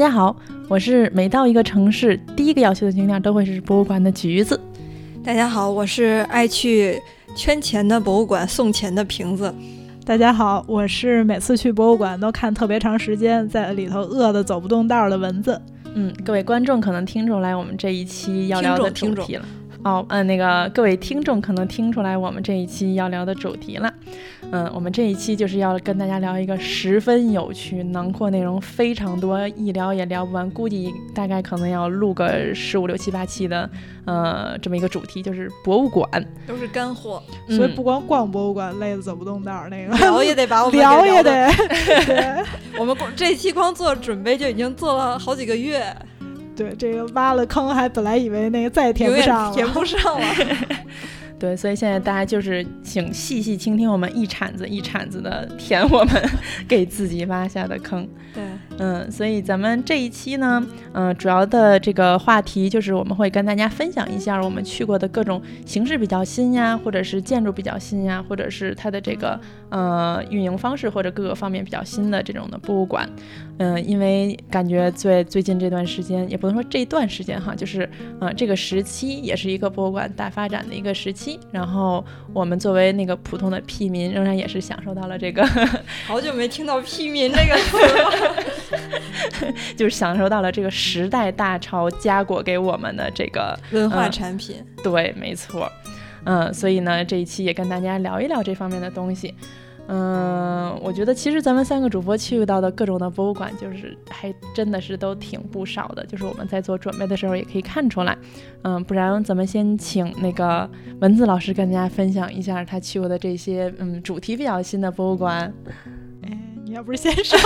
家好，我是每到一个城市，第一个要去的景点都会是博物馆的橘子。大家好，我是爱去圈钱的博物馆送钱的瓶子。大家好，我是每次去博物馆都看特别长时间，在里头饿得走不动道的蚊子。嗯，各位观众可能听出来我们这一期要聊的主题了。哦，嗯，那个各位听众可能听出来我们这一期要聊的主题了。嗯，我们这一期就是要跟大家聊一个十分有趣、囊括内容非常多、一聊也聊不完，估计大概可能要录个十五六七八期的，呃，这么一个主题，就是博物馆，都是干货。所以不光逛博物馆累得走不动道儿，那个聊也得把我们聊也得。我们光这期光做准备就已经做了好几个月。对，这个挖了坑，还本来以为那个再也填不上了，填不上了。对，所以现在大家就是请细细倾听我们一铲子一铲子的填我们 给自己挖下的坑。对，嗯，所以咱们这一期呢，嗯，主要的这个话题就是我们会跟大家分享一下我们去过的各种形式比较新呀，或者是建筑比较新呀，或者是它的这个呃运营方式或者各个方面比较新的这种的博物馆。嗯，因为感觉最最近这段时间，也不能说这段时间哈，就是呃这个时期也是一个博物馆大发展的一个时期。然后我们作为那个普通的屁民，仍然也是享受到了这个。好久没听到“屁民”这个词了，就是享受到了这个时代大潮加果给我们的这个文化产品。对，没错。嗯，所以呢，这一期也跟大家聊一聊这方面的东西。嗯，我觉得其实咱们三个主播去到的各种的博物馆，就是还真的是都挺不少的。就是我们在做准备的时候也可以看出来。嗯，不然咱们先请那个文字老师跟大家分享一下他去过的这些嗯主题比较新的博物馆。哎，你要不是先说，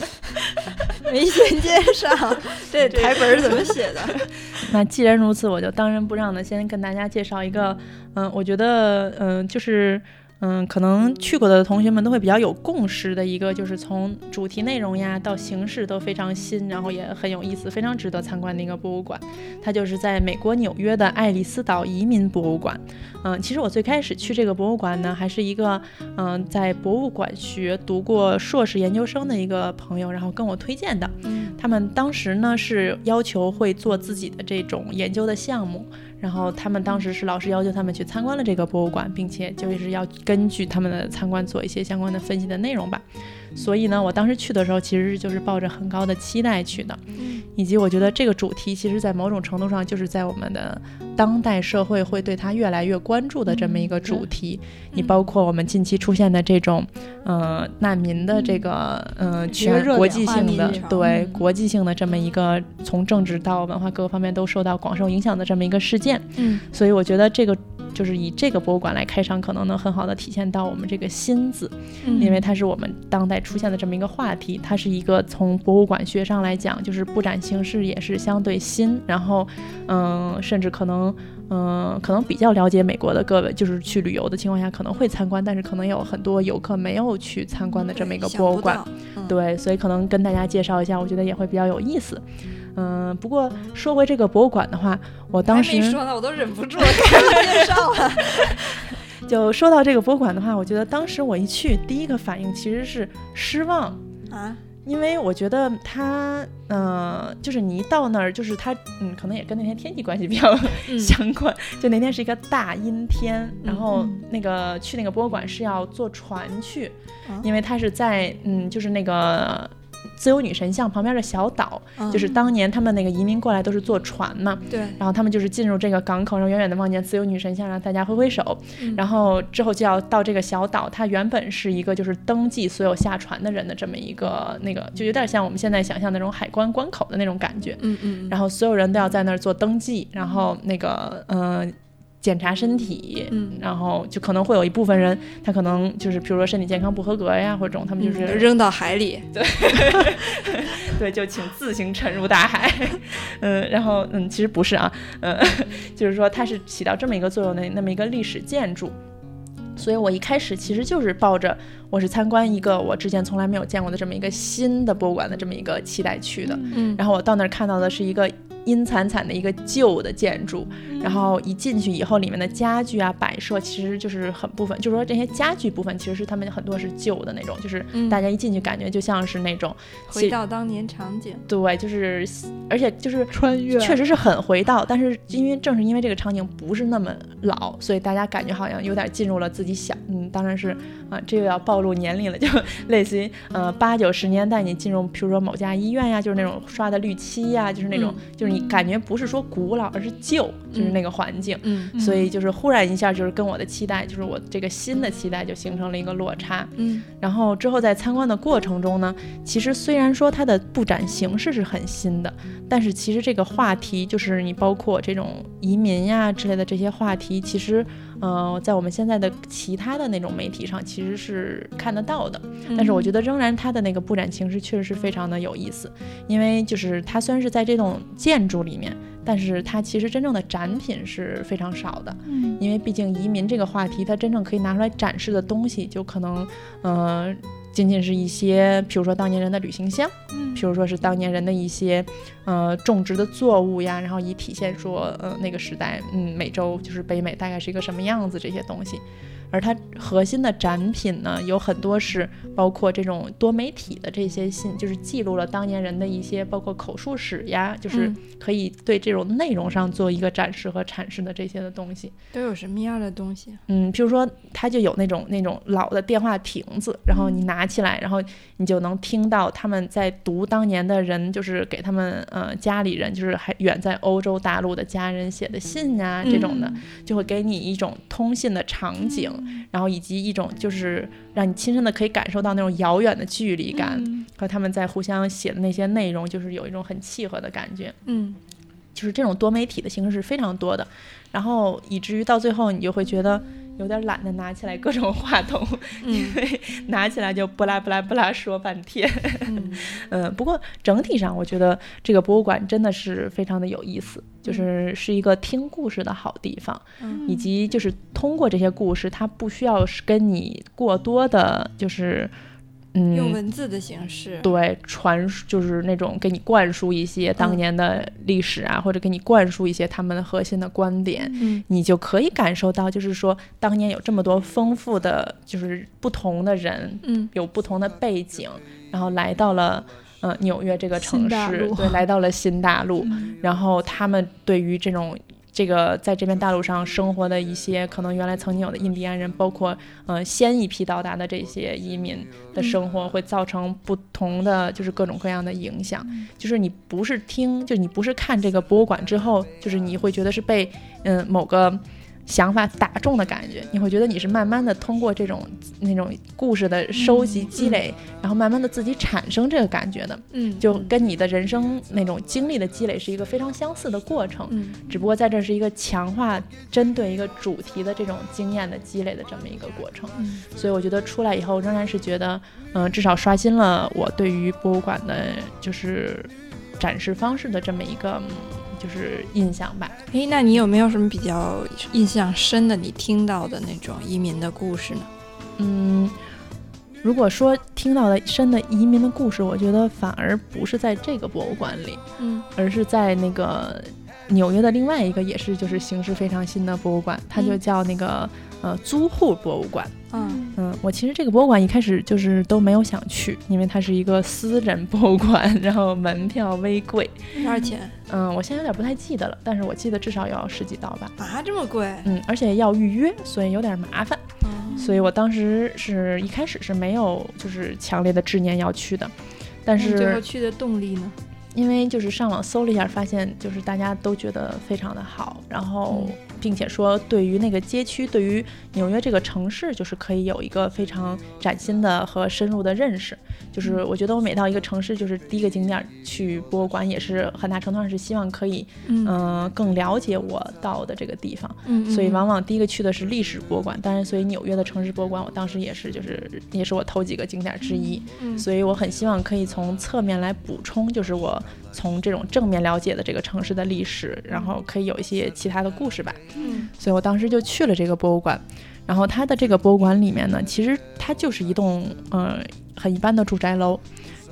没先介绍，这台本怎么写的？那既然如此，我就当仁不让的先跟大家介绍一个，嗯，我觉得嗯就是。嗯，可能去过的同学们都会比较有共识的一个，就是从主题内容呀到形式都非常新，然后也很有意思，非常值得参观的一个博物馆。它就是在美国纽约的爱丽丝岛移民博物馆。嗯，其实我最开始去这个博物馆呢，还是一个嗯在博物馆学读过硕士研究生的一个朋友，然后跟我推荐的。他们当时呢是要求会做自己的这种研究的项目。然后他们当时是老师要求他们去参观了这个博物馆，并且就是要根据他们的参观做一些相关的分析的内容吧。所以呢，我当时去的时候其实就是抱着很高的期待去的，以及我觉得这个主题其实在某种程度上就是在我们的当代社会会对它越来越关注的这么一个主题。你包括我们近期出现的这种，呃，难民的这个，呃，全国际性的对国际性的这么一个从政治到文化各个方面都受到广受影响的这么一个事件。嗯，所以我觉得这个。就是以这个博物馆来开场，可能能很好的体现到我们这个“新”字，因为它是我们当代出现的这么一个话题。它是一个从博物馆学上来讲，就是布展形式也是相对新，然后，嗯，甚至可能，嗯，可能比较了解美国的各位，就是去旅游的情况下可能会参观，但是可能有很多游客没有去参观的这么一个博物馆。对，所以可能跟大家介绍一下，我觉得也会比较有意思。嗯，不过说回这个博物馆的话，我当时说呢，我都忍不住了，开始介绍了。就说到这个博物馆的话，我觉得当时我一去，第一个反应其实是失望啊，因为我觉得它，嗯，就是你一到那儿，就是它，嗯，可能也跟那天天气关系比较相关。就那天是一个大阴天，然后那个去那个博物馆是要坐船去，因为它是在，嗯，就是那个。自由女神像旁边的小岛，就是当年他们那个移民过来都是坐船嘛。对。然后他们就是进入这个港口，然后远远的望见自由女神像，让大家挥挥手。然后之后就要到这个小岛，它原本是一个就是登记所有下船的人的这么一个那个，就有点像我们现在想象那种海关关口的那种感觉。嗯嗯。然后所有人都要在那儿做登记，然后那个嗯。检查身体，嗯然后就可能会有一部分人，他可能就是比如说身体健康不合格呀，或者这种他们就是、嗯扔到海里，对，就请自行沉入大海。嗯，然后嗯，其实不是啊，嗯，就是说它是起到这么一个作用的那么一个历史建筑。所以我一开始其实就是抱着我是参观一个我之前从来没有见过的这么一个新的博物馆的这么一个期待去的。嗯然后我到那儿看到的是一个阴惨惨的一个旧的建筑，然后一进去以后，里面的家具啊摆设其实就是很部分，就是说这些家具部分其实是他们很多是旧的那种，就是嗯。大家一进去感觉就像是那种回到当年场景，对，就是而且就是穿越。确实是很回到，但是因为正是因为这个场景不是那么老，所以大家感觉好像有点进入了自己想，嗯，当然是啊、这又要暴露年龄了，就 类似于呃八九十年代你进入，比如说某家医院呀，就是那种刷的绿漆呀，就是那种，就是你感觉不是说古老，而是旧，就是那个环境。嗯所以就是忽然一下，就是跟我的期待，就是我这个新的期待就形成了一个落差。嗯然后之后在参观的过程中呢，其实虽然说它的布展形式是很新的，但是其实这个话题就是你包括这种移民呀之类的这些话题，其实呃在我们现在的其他的那种媒体上其实是看得到的。但是我觉得仍然它的那个布展形式确实是非常的有意思，因为就是它虽然是在这种建筑里面，但是它其实真正的展品是非常少的。嗯因为毕竟移民这个话题，它真正可以拿出来展示的东西，就可能，呃，仅仅是一些，比如说当年人的旅行箱，嗯比如说是当年人的一些，呃，种植的作物呀，然后以体现说，呃，那个时代，嗯，美洲就是北美大概是一个什么样子这些东西。而它核心的展品呢，有很多是包括这种多媒体的这些信，就是记录了当年人的一些，包括口述史呀，就是嗯可以对这种内容上做一个展示和阐释的这些的东西。都有什么样的东西？嗯，譬如说，它就有那种那种老的电话亭子，然后你拿起来，然后你就能听到他们在读当年的人，就是给他们呃家里人，就是还远在欧洲大陆的家人写的信啊，这种的，就会给你一种通信的场景，然后以及一种就是让你亲身的可以感受到那种遥远的距离感，嗯和他们在互相写的那些内容，就是有一种很契合的感觉。嗯就是这种多媒体的形式是非常多的，然后以至于到最后你就会觉得有点懒得拿起来各种话筒，因嗯为拿起来就不拉不拉不拉说半天。嗯 嗯，不过整体上我觉得这个博物馆真的是非常的有意思，就是是一个听故事的好地方，嗯以及就是通过这些故事，它不需要是跟你过多的，就是嗯。用文字的形式，对，传输就是那种给你灌输一些当嗯。年的历史啊，或者给你灌输一些他们的核心的观点，嗯。你就可以感受到，就是说当年有这么多丰富的，就是不同的人，嗯。有不同的背景，然后来到了呃纽约这个城市，对，来到了新大陆，嗯。然后他们对于这种这个在这片大陆上生活的一些可能原来曾经有的印第安人，包括呃先一批到达的这些移民的生活，会造成不同的就是各种各样的影响。就是你不是听，就你不是看这个博物馆之后，就是你会觉得是被嗯、某个。想法打中的感觉，你会觉得你是慢慢的通过这种那种故事的收集积累，然后慢慢的自己产生这个感觉的。嗯，就跟你的人生那种经历的积累是一个非常相似的过程，嗯只不过在这是一个强化针对一个主题的这种经验的积累的这么一个过程。嗯所以我觉得出来以后仍然是觉得，嗯、至少刷新了我对于博物馆的就是展示方式的这么一个。嗯就是印象吧，诶，那你有没有什么比较印象深的你听到的那种移民的故事呢？嗯，如果说听到的深的移民的故事，我觉得反而不是在这个博物馆里，嗯。而是在那个纽约的另外一个也是就是形式非常新的博物馆，它就嗯。叫那个、呃租户博物馆。嗯嗯，我其实这个博物馆一开始就是都没有想去，因为它是一个私人博物馆，然后门票微贵。多少钱嗯，我现在有点不太记得了，但是我记得至少要十几刀吧。啊？这么贵？嗯，而且要预约，所以有点麻烦。嗯所以我当时是一开始是没有就是强烈的执念要去的，但是最后去的动力呢？因为就是上网搜了一下，发现就是大家都觉得非常的好，然后并且说对于那个街区，对于纽约这个城市，就是可以有一个非常崭新的和深入的认识。就是我觉得我每到一个城市，就是第一个景点去博物馆，也是很大程度上是希望可以，嗯，更了解我到的这个地方。嗯，所以往往第一个去的是历史博物馆。当然，所以纽约的城市博物馆，我当时也是，就是也是我头几个景点之一。嗯，所以我很希望可以从侧面来补充，就是我从这种正面了解的这个城市的历史，然后可以有一些其他的故事吧。嗯，所以我当时就去了这个博物馆。然后它的这个博物馆里面呢，其实它就是一栋嗯很一般的住宅楼，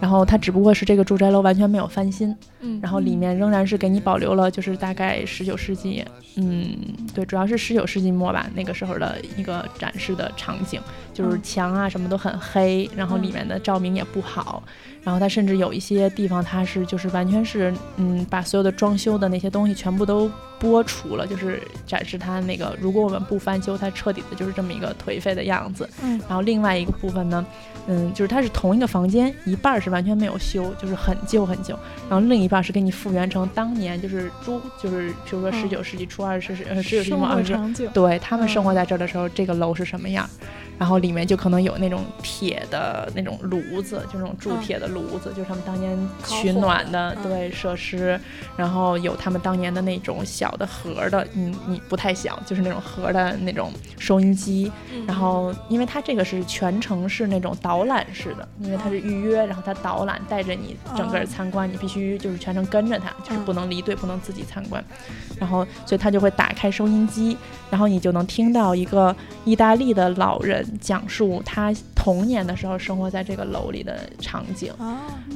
然后它只不过是这个住宅楼完全没有翻新，嗯，然后里面仍然是给你保留了就是大概十九世纪，嗯，对，主要是十九世纪末吧那个时候的一个展示的场景，就是墙啊什么都很黑，然后里面的照明也不好，然后它甚至有一些地方它是就是完全是嗯把所有的装修的那些东西全部都。剥除了，就是展示它那个，如果我们不翻修，它彻底的就是这么一个颓废的样子。嗯，然后另外一个部分呢，嗯，就是它是同一个房间，一半是完全没有修，就是很旧很旧，然后另一半是给你复原成当年就是朱，就是比如说十九世纪初二十呃十九世纪末二十，对他们生活在这儿的时候，这个楼是什么样？然后里面就可能有那种铁的那种炉子，就那种铸铁的炉子，就是他们当年取暖的对设施。然后有他们当年的那种小的盒的，你你不太小，就是那种盒的那种收音机。然后因为它这个是全程是那种导览式的，因为它是预约，然后它导览带着你整个参观，你必须就是全程跟着他，就是不能离队，不能自己参观。然后所以他就会打开收音机，然后你就能听到一个意大利的老人。讲述他童年的时候生活在这个楼里的场景，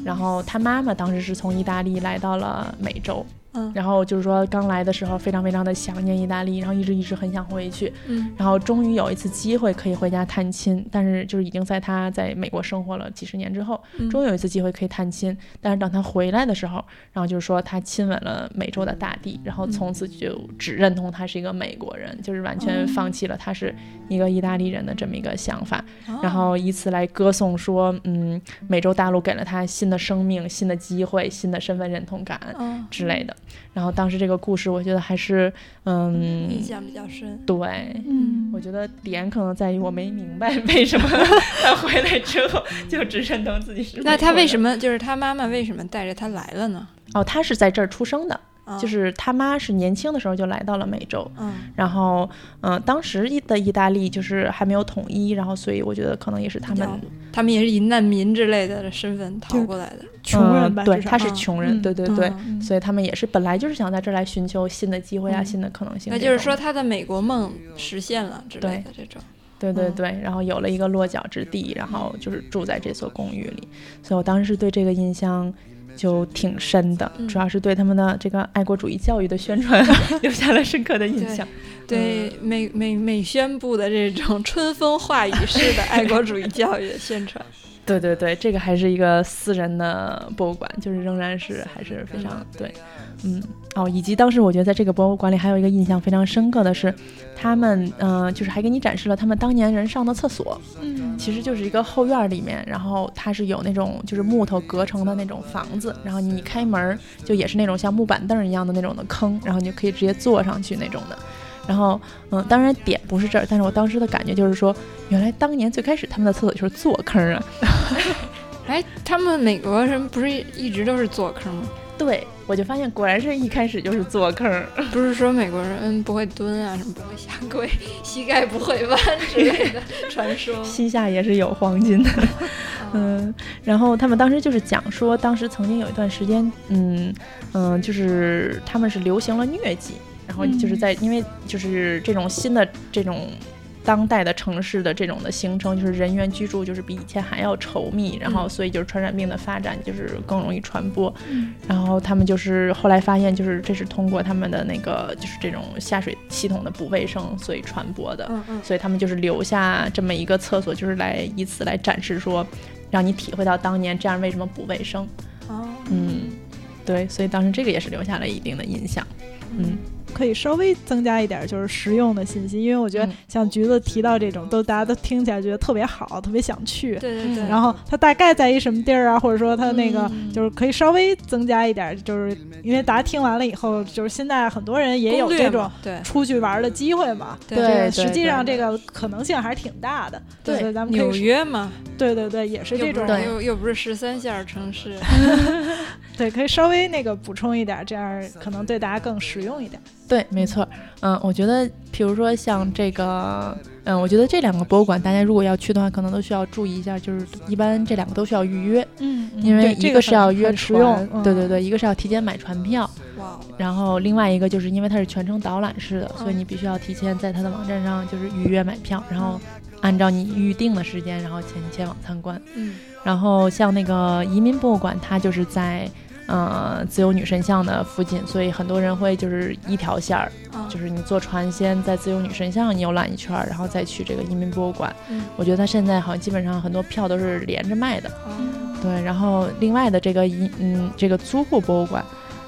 然后他妈妈当时是从意大利来到了美洲。嗯，然后就是说刚来的时候非常非常的想念意大利，然后一直一直很想回去，嗯，然后终于有一次机会可以回家探亲，但是就是已经在他在美国生活了几十年之后，终于有一次机会可以探亲，但是等他回来的时候，然后就是说他亲吻了美洲的大地，然后从此就只认同他是一个美国人，就是完全放弃了他是一个意大利人的这么一个想法，然后以此来歌颂说，嗯，美洲大陆给了他新的生命、新的机会、新的身份认同感之类的。然后当时这个故事，我觉得还是，嗯，印象比较深。对，嗯，我觉得点可能在于我没明白为什么 他回来之后就只认同自己是。那他为什么就是他妈妈为什么带着他来了呢？哦，他是在这儿出生的。就是他妈是年轻的时候就来到了美洲，嗯，然后嗯，当时的意大利就是还没有统一，然后所以我觉得可能也是他们，他们也是以难民之类的身份逃过来的，穷人吧，对，他是穷人，对对对，所以他们也是本来就是想在这儿来寻求新的机会啊，新的可能性。那就是说他的美国梦实现了之类的。这种，对对对，然后有了一个落脚之地，然后就是住在这所公寓里，所以我当时是对这个印象。就挺深的，主要是对他们的这个爱国主义教育的宣传 留下了深刻的印象。对美美美宣布的这种春风化雨式的爱国主义教育的宣传。对对对，这个还是一个私人的博物馆，就是仍然是还是非常对，嗯哦，以及当时我觉得在这个博物馆里还有一个印象非常深刻的是，他们嗯就是还给你展示了他们当年人上的厕所，嗯，其实就是一个后院里面，然后它是有那种就是木头隔成的那种房子，然后你开门就也是那种像木板凳一样的那种的坑，然后你就可以直接坐上去那种的。然后，嗯，当然点不是这儿，但是我当时的感觉就是说，原来当年最开始他们的厕所就是坐坑啊。哎，他们美国人不是一直都是坐坑吗？对，我就发现果然是一开始就是坐坑，不是说美国人不会蹲啊，什么不会下跪，膝盖不会弯之类的传说。膝下也是有黄金的，嗯。然后他们当时就是讲说，当时曾经有一段时间，嗯嗯，就是他们是流行了疟疾。然后就是在，因为就是这种新的这种当代的城市的这种的形成，就是人员居住就是比以前还要稠密，然后所以就是传染病的发展就是更容易传播。然后他们就是后来发现，就是这是通过他们的那个就是这种下水系统的不卫生所以传播的。所以他们就是留下这么一个厕所，就是来以此来展示说，让你体会到当年这样为什么不卫生。哦，嗯，对，所以当时这个也是留下了一定的印象。嗯。可以稍微增加一点就是实用的信息，因为我觉得嗯像橘子提到这种，都大家都听起来觉得特别好，特别想去。对对对，然后它大概在一什么地儿啊，或者说它那个嗯就是可以稍微增加一点，就是因为大家听完了以后，就是现在很多人也有这种对出去玩的机会嘛。对对实际上这个可能性还是挺大的。对咱们纽约嘛，对对对，也是这种又又不是十三线城市，对，可以稍微那个补充一点，这样可能对大家更实用一点。对，没错。嗯，我觉得，比如说像这个，嗯，我觉得这两个博物馆，大家如果要去的话，可能都需要注意一下，就是一般这两个都需要预约，嗯因为一个是要约船，，嗯。对对对，一个是要提前买船票，哇，然后另外一个就是因为它是全程导览式的，所以嗯你必须要提前在它的网站上就是预约买票，然后按照你预定的时间，然后前前往参观。嗯。然后像那个移民博物馆，它就是在呃自由女神像的附近，所以很多人会就是一条线儿，啊就是你坐船先在自由女神像游览一圈儿，然后再去这个移民博物馆。嗯我觉得它现在好像基本上很多票都是连着卖的。哦对，然后另外的这个一嗯这个租户博物馆，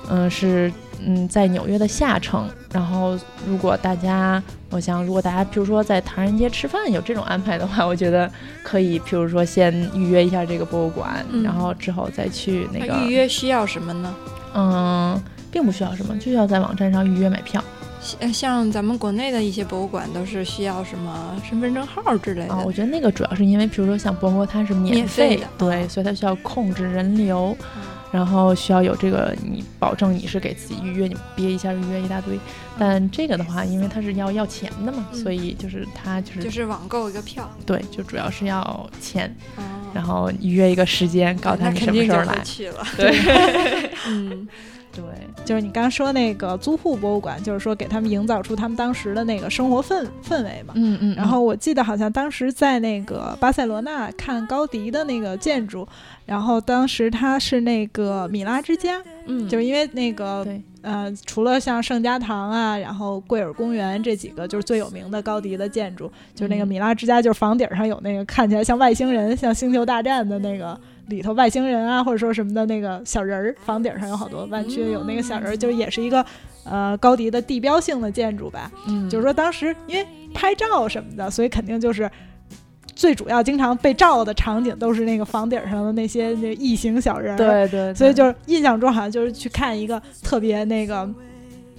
嗯是嗯在纽约的下城。然后如果大家，我想如果大家比如说在唐人街吃饭有这种安排的话，我觉得可以，比如说先预约一下这个博物馆，嗯然后之后再去那个那预约需要什么呢？嗯，并不需要什么，就要在网站上预约买票像像咱们国内的一些博物馆都是需要什么身份证号之类的。啊。我觉得那个主要是因为，比如说像博国它是免免费的对，所以它需要控制人流。嗯然后需要有这个，你保证你是给自己预约，你憋一下预约一大堆。但这个的话，因为它是要要钱的嘛，嗯所以就是它就是、就是网购一个票，对，就主要是要钱，哦然后预约一个时间，告诉他你什么时候来。去了。对 嗯，对，就是你刚刚说那个租户博物馆，就是说给他们营造出他们当时的那个生活氛氛围嘛。嗯嗯。然后我记得好像当时在那个巴塞罗那看高迪的那个建筑，然后当时他是那个米拉之家，嗯，就是因为那个对，呃，除了像圣家堂啊，然后贵尔公园这几个就是最有名的高迪的建筑，就是那个嗯米拉之家，就是房顶上有那个看起来像外星人，像星球大战的那个里头外星人啊，或者说什么的那个小人儿，房顶上有好多弯曲，有那个小人儿，就是也是一个呃高迪的地标性的建筑吧。嗯，就是说当时因为拍照什么的，所以肯定就是。最主要经常被照的场景都是那个房顶上的那些那异形小人儿，对对，所以就是印象中好像就是去看一个特别那个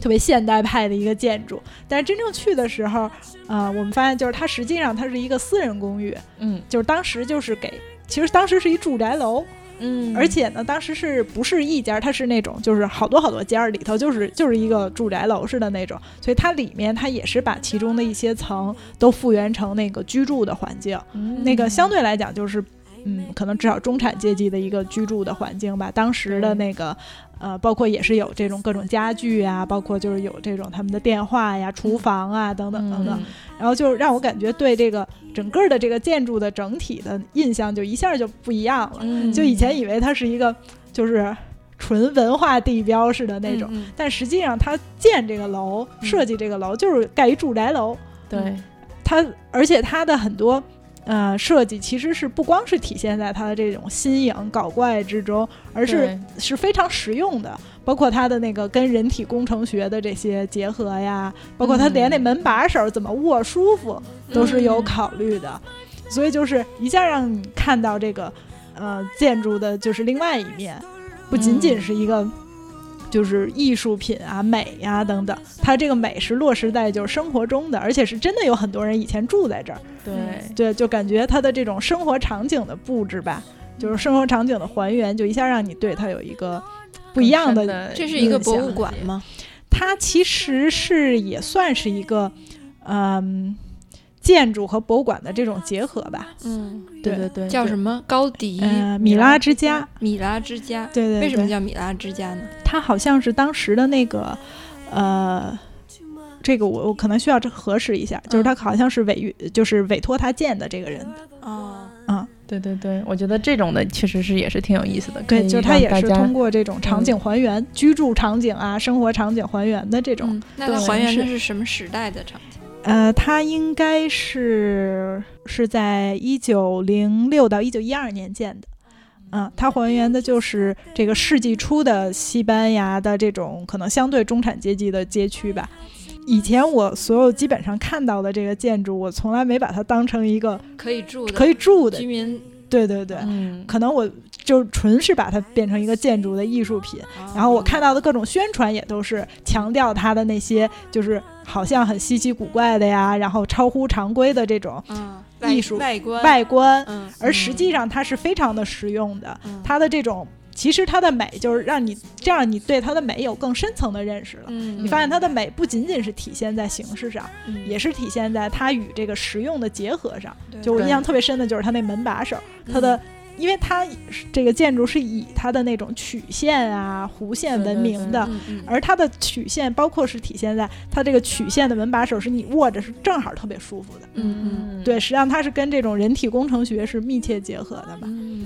特别现代派的一个建筑，但是真正去的时候，呃，我们发现就是它实际上它是一个私人公寓，嗯。就是当时就是给，其实当时是一住宅楼，嗯，而且呢，当时是不是一家，它是那种就是好多好多间儿里头就是就是一个住宅楼似的那种，所以它里面它也是把其中的一些层都复原成那个居住的环境。嗯那个相对来讲就是，嗯，可能至少中产阶级的一个居住的环境吧。当时的那个，呃，包括也是有这种各种家具啊，包括就是有这种他们的电话呀、厨房啊等等等等。嗯然后就让我感觉对这个整个的这个建筑的整体的印象就一下就不一样了。嗯就以前以为它是一个就是纯文化地标式的那种，嗯但实际上它建这个楼、嗯设计这个楼就是盖一住宅楼。对，它而且它的很多呃设计其实是不光是体现在它的这种新颖搞怪之中，而是是非常实用的。包括它的那个跟人体工程学的这些结合呀，包括它连那门把手怎么握舒服都是有嗯考虑的。所以就是一下让你看到这个呃建筑的就是另外一面，不仅仅嗯是一个。就是艺术品啊、美呀、等等，它这个美是落实在就是生活中的，而且是真的有很多人以前住在这儿。对，对，就感觉它的这种生活场景的布置吧，就是生活场景的还原，就一下让你对它有一个不一样的。的这是一个博物馆吗？它其实是也算是一个，嗯，建筑和博物馆的这种结合吧。嗯，对对对，叫什么高迪呃，米拉之家，米拉之家。对对对，为什么叫米拉之家呢？它好像是当时的那个，呃。这个我我可能需要这核实一下，就是他好像是委就是委托他建的这个人的，哦，嗯，对对对，我觉得这种的确实是也是挺有意思的。可对，以就是他也是通过这种场景还原、居住场景啊、生活场景还原的这种。嗯，那他还原的是是什么时代的场景？呃，它应该是是在一九零六到一九一二年建的。嗯，它还原的就是这个世纪初的西班牙的这种可能相对中产阶级的街区吧。以前我所有基本上看到的这个建筑，我从来没把它当成一个可以住的可以住的居。民，对对对，嗯，可能我就纯是把它变成一个建筑的艺术品。然后我看到的各种宣传也都是强调它的那些，就是好像很稀奇古怪的呀，然后超乎常规的这种嗯，艺术外观，外观，嗯，而实际上它是非常的实用的。嗯它的这种其实它的美就是让你这样，你对它的美有更深层的认识了。嗯，你发现它的美不仅仅是体现在形式上，嗯也是体现在它与这个实用的结合上。对就我印象特别深的就是它那门把手，它的。因为它是这个建筑是以它的那种曲线啊、弧线闻名的，嗯嗯而它的曲线包括是体现在它这个曲线的门把手是你握着是正好特别舒服的。嗯嗯对，实际上它是跟这种人体工程学是密切结合的吧。嗯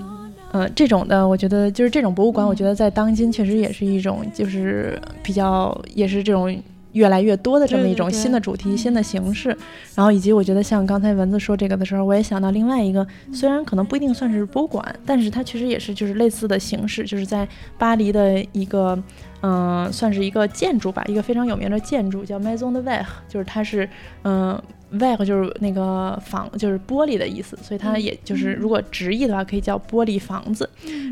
呃，这种的，我觉得就是这种博物馆，嗯我觉得在当今确实也是一种，就是比较，也是这种越来越多的这么一种新的主题、新的形式。然后以及我觉得像刚才蚊子说这个的时候，我也想到另外一个，虽然可能不一定算是博物馆，但是它其实也是就是类似的形式，就是在巴黎的一个。嗯、算是一个建筑吧，一个非常有名的建筑叫 Maison de Verre，就是它是，嗯、Verre 就是那个房，就是玻璃的意思，所以它也就是如果直译的话，可以叫玻璃房子。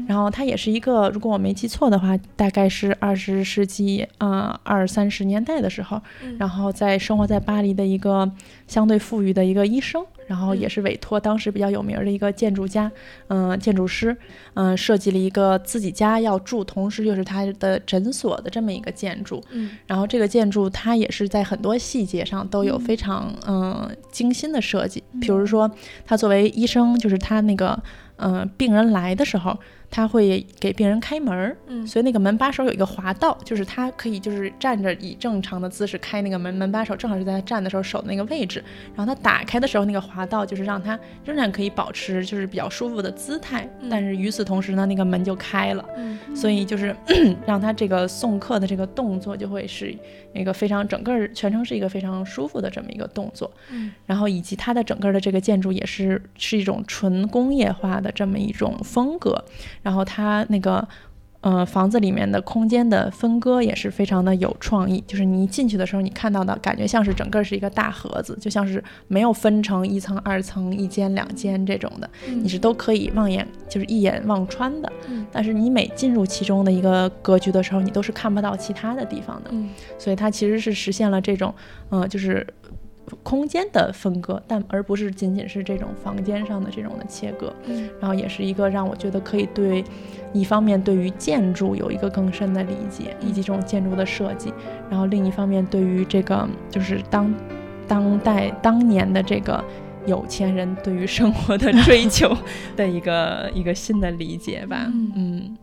然后它也是一个，如果我没记错的话，大概是二十世纪呃二三十年代的时候，嗯然后在生活在巴黎的一个相对富裕的一个医生，然后也嗯是委托当时比较有名的一个建筑家，嗯、建筑师，嗯、设计了一个自己家要住，同时又是他的诊所的这么一个建筑。嗯然后这个建筑它也是在很多细节上都有非常嗯、精心的设计，比如说他作为医生，就是他那个嗯、呃病人来的时候，他会给病人开门儿，嗯。所以那个门把手有一个滑道，就是他可以就是站着以正常的姿势开那个门，门把手正好是在他站的时候手的那个位置，然后他打开的时候那个滑道就是让他仍然可以保持就是比较舒服的姿态，嗯。但是与此同时呢，那个门就开了。嗯。所以就是让他这个送客的这个动作就会是一个非常整个全程是一个非常舒服的这么一个动作，嗯。然后以及它的整个的这个建筑也是是一种纯工业化的这么一种风格，然后它那个。呃，房子里面的空间的分割也是非常的有创意，就是你一进去的时候，你看到的感觉像是整个是一个大盒子，就像是没有分成一层、二层、一间、两间这种的，你是都可以望眼就是一眼望穿的。嗯但是你每进入其中的一个格局的时候，你都是看不到其他的地方的，嗯所以它其实是实现了这种，呃，就是空间的分割，但而不是仅仅是这种房间上的这种的切割。嗯然后也是一个让我觉得可以对一方面对于建筑有一个更深的理解，以及这种建筑的设计，然后另一方面对于这个就是当当代当年的这个。有钱人对于生活的追求的一个一个新的理解吧，嗯嗯，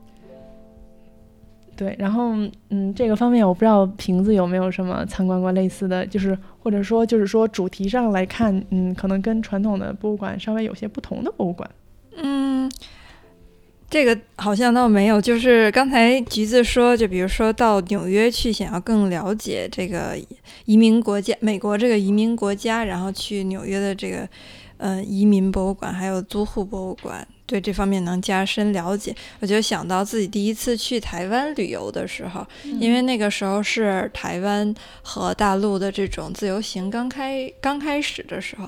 对，然后嗯，这个方面我不知道瓶子有没有什么参观过类似的，就是或者说就是说主题上来看，嗯，可能跟传统的博物馆稍微有些不同的博物馆。嗯，这个好像倒没有。就是刚才橘子说，就比如说到纽约去，想要更了解这个移民国家，美国这个移民国家，然后去纽约的这个呃移民博物馆，还有租户博物馆。对这方面能加深了解，我就想到自己第一次去台湾旅游的时候，因为那个时候是台湾和大陆的这种自由行刚开刚开始的时候，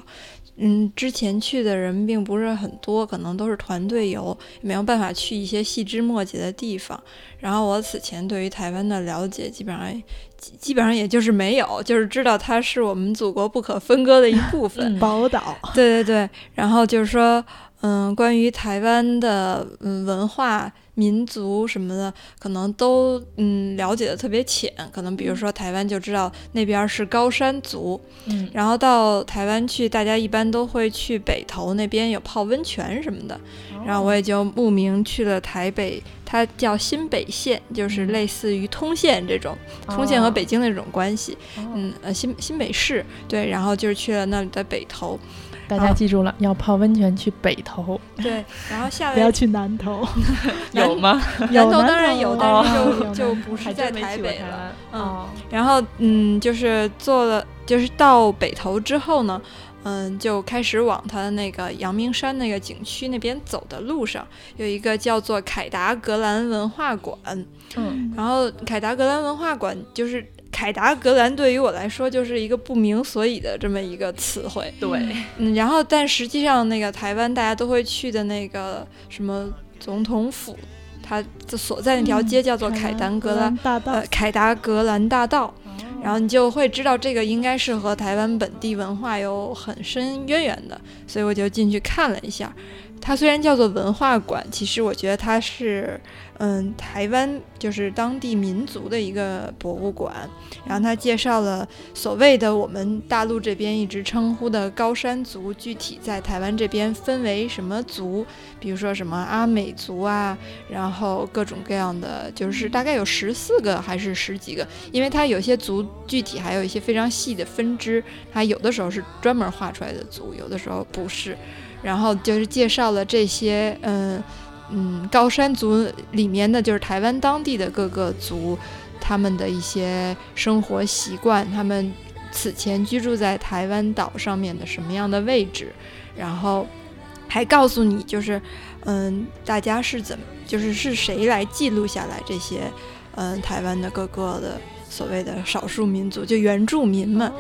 嗯，之前去的人并不是很多，可能都是团队游，没有办法去一些细枝末节的地方。然后我此前对于台湾的了解，基本上基基本上也就是没有，就是知道它是我们祖国不可分割的一部分。嗯宝岛，对对对，然后就是说，嗯，关于台湾的嗯文化、民族什么的，可能都嗯了解的特别浅。可能比如说台湾就知道那边是高山族，嗯然后到台湾去，大家一般都会去北投那边有泡温泉什么的。然后我也就慕名去了台北，它叫新北县，就是嗯类似于通县这种，通县和北京的这种关系。哦嗯，呃，新新北市对，然后就是去了那里的北投，大家记住了，要泡温泉去北头，对，然后 下来不要去南头，有吗？南头当然有，头但是哦就就不是在台北了。嗯哦，然后嗯，就是做了，就是到北头之后呢，嗯，就开始往它的那个阳明山那个景区那边走的路上，有一个叫做凯达格兰文化馆。嗯，然后凯达格兰文化馆就是凯达格兰，对于我来说就是一个不明所以的这么一个词汇。对，嗯，然后但实际上那个台湾大家都会去的那个什么总统府，它所在那条街叫做凯达格兰大道呃，凯达格兰大道。然后你就会知道这个应该是和台湾本地文化有很深渊源的，所以我就进去看了一下。它虽然叫做文化馆，其实我觉得它是。嗯，台湾就是当地民族的一个博物馆，然后它介绍了所谓的我们大陆这边一直称呼的高山族，具体在台湾这边分为什么族，比如说什么阿美族啊，然后各种各样的，就是大概有十四个还是十几个，因为它有些族具体还有一些非常细的分支，它有的时候是专门画出来的族，有的时候不是，然后就是介绍了这些，嗯。嗯，高山族里面的就是台湾当地的各个族，他们的一些生活习惯，他们此前居住在台湾岛上面的什么样的位置，然后还告诉你，就是嗯，大家是怎么，就是是谁来记录下来这些嗯台湾的各个的所谓的少数民族，就原住民们，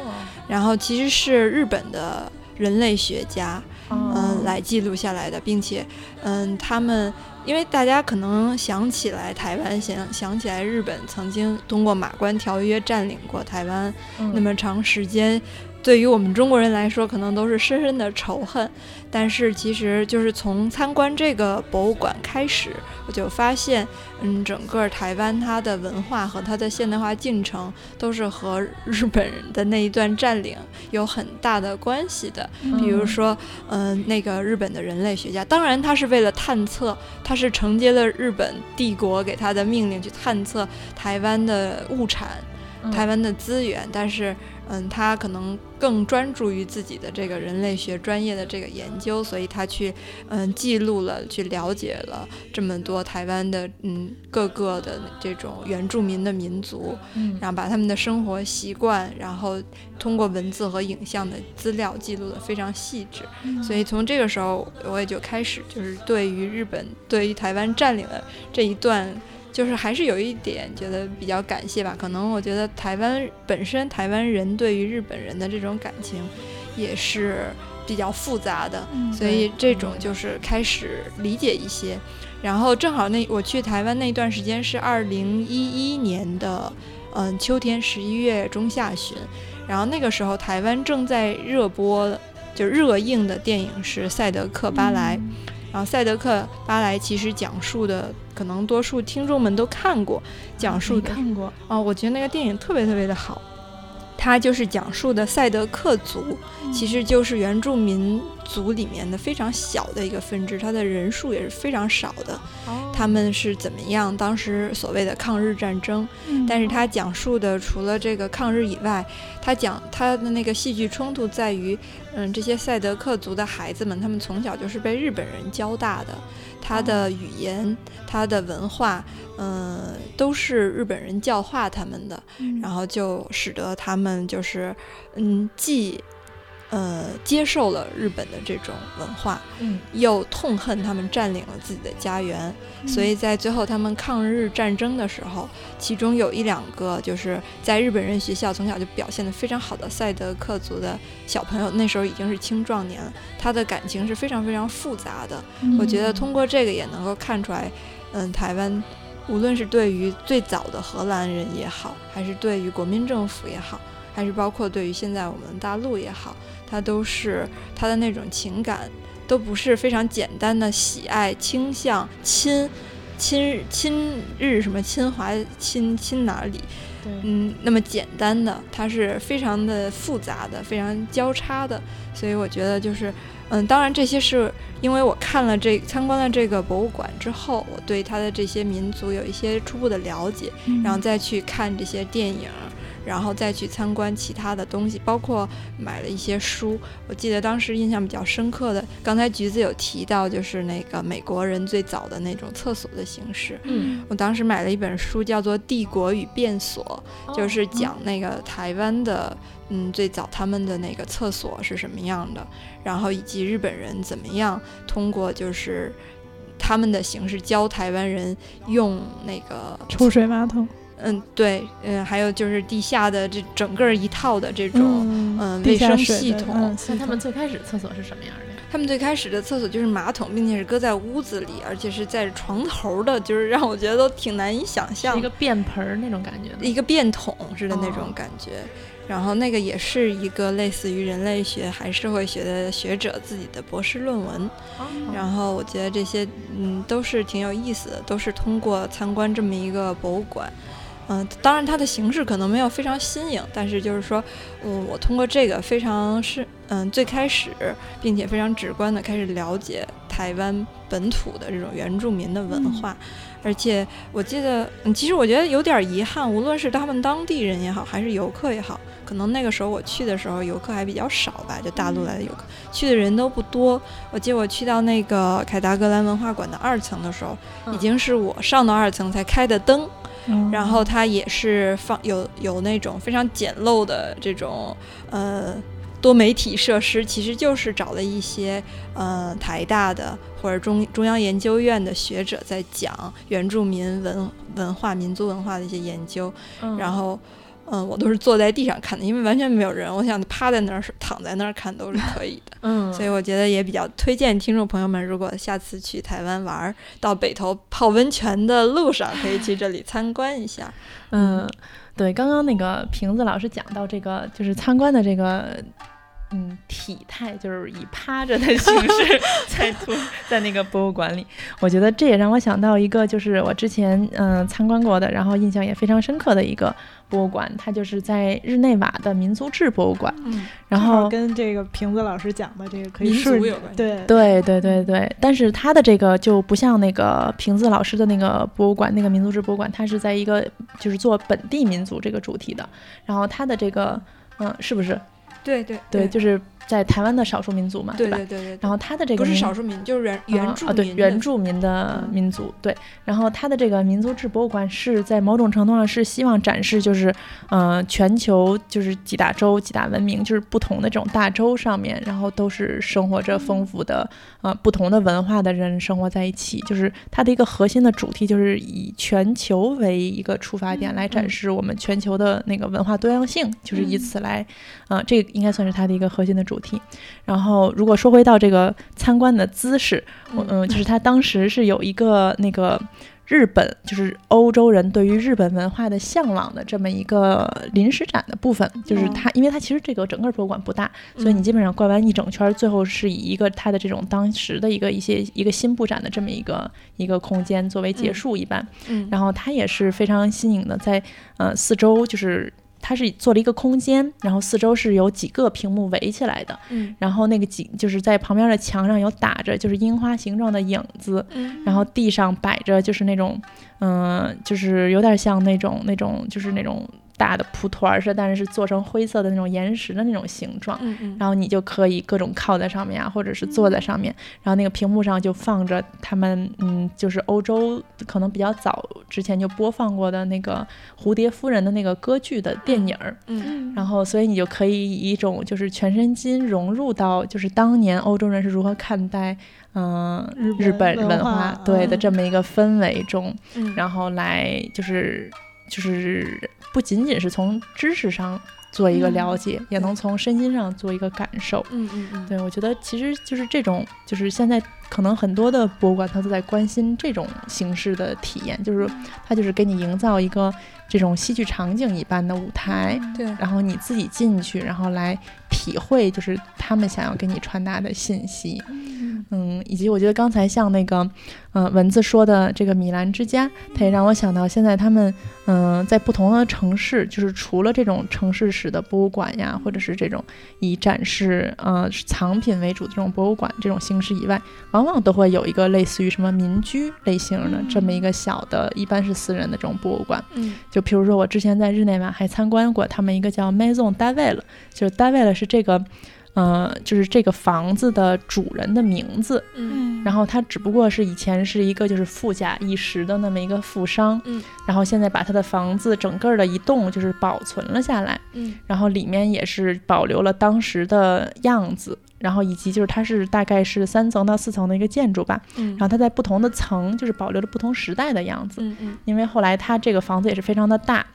然后其实是日本的人类学家。嗯，来记录下来的，并且，嗯，他们因为大家可能想起来台湾，想想起来日本曾经通过马关条约占领过台湾那么长时间。对于我们中国人来说，可能都是深深的仇恨。但是，其实就是从参观这个博物馆开始，我就发现，嗯，整个台湾它的文化和它的现代化进程，都是和日本人的那一段占领有很大的关系的。比如说，嗯，那个日本的人类学家，当然他是为了探测，他是承接了日本帝国给他的命令去探测台湾的物产、台湾的资源，但是。嗯，他可能更专注于自己的这个人类学专业的这个研究，所以他去嗯记录了，去了解了这么多台湾的嗯各个的这种原住民的民族，嗯，然后把他们的生活习惯，然后通过文字和影像的资料记录的非常细致，所以从这个时候我也就开始就是对于日本对于台湾占领的这一段。就是还是有一点觉得比较感谢吧，可能我觉得台湾本身台湾人对于日本人的这种感情也是比较复杂的，所以这种就是开始理解一些。然后正好那我去台湾那段时间是二零一一年的嗯秋天十一月中下旬，然后那个时候台湾正在热播就热映的电影是《赛德克巴莱》。然后《赛德克巴莱》其实讲述的，可能多数听众们都看过，讲述的看过哦，我觉得那个电影特别特别的好。它就是讲述的赛德克族，其实就是原住民族里面的非常小的一个分支，它的人数也是非常少的。他们是怎么样？当时所谓的抗日战争，但是他讲述的除了这个抗日以外，他讲他的那个戏剧冲突在于，嗯，这些赛德克族的孩子们，他们从小就是被日本人教大的。他的语言，他的文化，嗯，都是日本人教化他们的，然后就使得他们就是，嗯，既。呃，接受了日本的这种文化，嗯，又痛恨他们占领了自己的家园，所以在最后他们抗日战争的时候，其中有一两个就是在日本人学校从小就表现得非常好的赛德克族的小朋友，那时候已经是青壮年了，他的感情是非常非常复杂的。我觉得通过这个也能够看出来，嗯，台湾无论是对于最早的荷兰人也好，还是对于国民政府也好，还是包括对于现在我们大陆也好。他都是它的那种情感，都不是非常简单的喜爱、倾向、亲、亲、亲日什么亲华、亲亲哪里，嗯，那么简单的，它是非常的复杂的、非常交叉的。所以我觉得就是，嗯，当然这些是因为我看了这参观了这个博物馆之后，我对他的这些民族有一些初步的了解，然后再去看这些电影。然后再去参观其他的东西，包括买了一些书。我记得当时印象比较深刻的，刚才橘子有提到，就是那个美国人最早的那种厕所的形式。嗯，我当时买了一本书，叫做《帝国与便所》，哦就是讲那个台湾的，嗯，最早他们的那个厕所是什么样的，然后以及日本人怎么样通过就是他们的形式教台湾人用那个抽水马桶，嗯，对，嗯，还有就是地下的这整个一套的这种，嗯嗯卫生系统那他们最开始厕所是什么样的呀？他们最开始的厕所就是马桶，并且是搁在屋子里，而且是在床头的，就是让我觉得都挺难以想象一个便盆儿那种感觉？一个便桶似的那种哦感觉。然后那个也是一个类似于人类学还社会学的学者自己的博士论文。哦然后我觉得这些嗯都是挺有意思的，都是通过参观这么一个博物馆。嗯，当然它的形式可能没有非常新颖，但是就是说，嗯，我通过这个非常是嗯最开始，并且非常直观的开始了解台湾本土的这种原住民的文化，而且我记得，嗯，其实我觉得有点遗憾，无论是他们当地人也好，还是游客也好，可能那个时候我去的时候游客还比较少吧，就大陆来的游客，去的人都不多。我记得我去到那个凯达格兰文化馆的二层的时候，已嗯经是我上到二层才开的灯，嗯然后它也是放有有那种非常简陋的这种呃多媒体设施，其实就是找了一些呃台大的或者中中央研究院的学者在讲原住民文文化、民族文化的一些研究，嗯然后。嗯，我都是坐在地上看的，因为完全没有人。我想趴在那儿、躺在那儿看都是可以的。嗯，所以我觉得也比较推荐听众朋友们，如果下次去台湾玩儿，到北头泡温泉的路上，可以去这里参观一下。嗯，对，刚刚那个瓶子老师讲到这个，就是参观的这个。嗯，体态就是以趴着的形式 在图在那个博物馆里，我觉得这也让我想到一个，就是我之前嗯、呃参观过的，然后印象也非常深刻的一个博物馆，它就是在日内瓦的民族志博物馆。嗯，然后跟这个瓶子老师讲的这个可以民族有关系对对对对对，但是它的这个就不像那个瓶子老师的那个博物馆，那个民族志博物馆，它是在一个就是做本地民族这个主题的，然后它的这个嗯，是不是？对对对，就是在台湾的少数民族嘛，吧？对对对对，然后他的这个不是少数民，就是原原住啊，对原住民的嗯民族，对。然后他的这个民族志博物馆是在某种程度上是希望展示，就是呃，全球就是几大洲、几大文明，就是不同的这种大洲上面，然后都是生活着丰富的呃不同的文化的人生活在一起。就是它的一个核心的主题，就是以全球为一个出发点来展示我们全球的那个文化多样性，就是以此来，呃，这个应该算是它的一个核心的主题。然后，如果说回到这个参观的姿势，我嗯，就是他当时是有一个那个日本，就是欧洲人对于日本文化的向往的这么一个临时展的部分，就是它，因为它其实这个整个博物馆不大，所以你基本上逛完一整圈，最后是以一个他的这种当时的一个一些一个新布展的这么一个一个空间作为结束一般。嗯，然后他也是非常新颖的，在呃四周就是。它是做了一个空间，然后四周是有几个屏幕围起来的，嗯。然后那个几就是在旁边的墙上有打着就是樱花形状的影子，嗯。然后地上摆着就是那种，嗯、就是有点像那种那种就是那种大的蒲团儿似的，但是是做成灰色的那种岩石的那种形状。嗯嗯，然后你就可以各种靠在上面啊，或者是坐在上面。然后那个屏幕上就放着他们，嗯，就是欧洲可能比较早之前就播放过的那个蝴蝶夫人的那个歌剧的电影儿。嗯然后，所以你就可以以一种就是全身心融入到就是当年欧洲人是如何看待，嗯、日日本本文文化化对的嗯这么一个氛围中，嗯，然后来就是就是不仅仅是从知识上做一个了解，也能从身心上做一个感受。嗯嗯嗯，对，我觉得其实就是这种，就是现在可能很多的博物馆它都在关心这种形式的体验，就是它就是给你营造一个这种戏剧场景一般的舞台，对，然后你自己进去，然后来体会就是他们想要给你传达的信息。嗯，以及我觉得刚才像那个，嗯，文字说的这个米兰之家，它也让我想到现在他们，嗯，在不同的城市，就是除了这种城市史的博物馆呀，或者是这种以展示呃藏品为主的这种博物馆这种形式以外，往往都会有一个类似于什么民居类型的这么一个小的，一般是私人的这种博物馆。嗯，就比如说我之前在日内瓦还参观过他们一个叫 Maison David，就是 David 是这个。呃，就是这个房子的主人的名字，嗯，然后他只不过是以前是一个就是富甲一时的那么一个富商，嗯，然后现在把他的房子整个的一栋就是保存了下来，嗯，然后里面也是保留了当时的样子，然后以及就是它是大概是三层到四层的一个建筑吧，嗯，然后它在不同的层就是保留了不同时代的样子，嗯嗯因为后来它这个房子也是非常的大，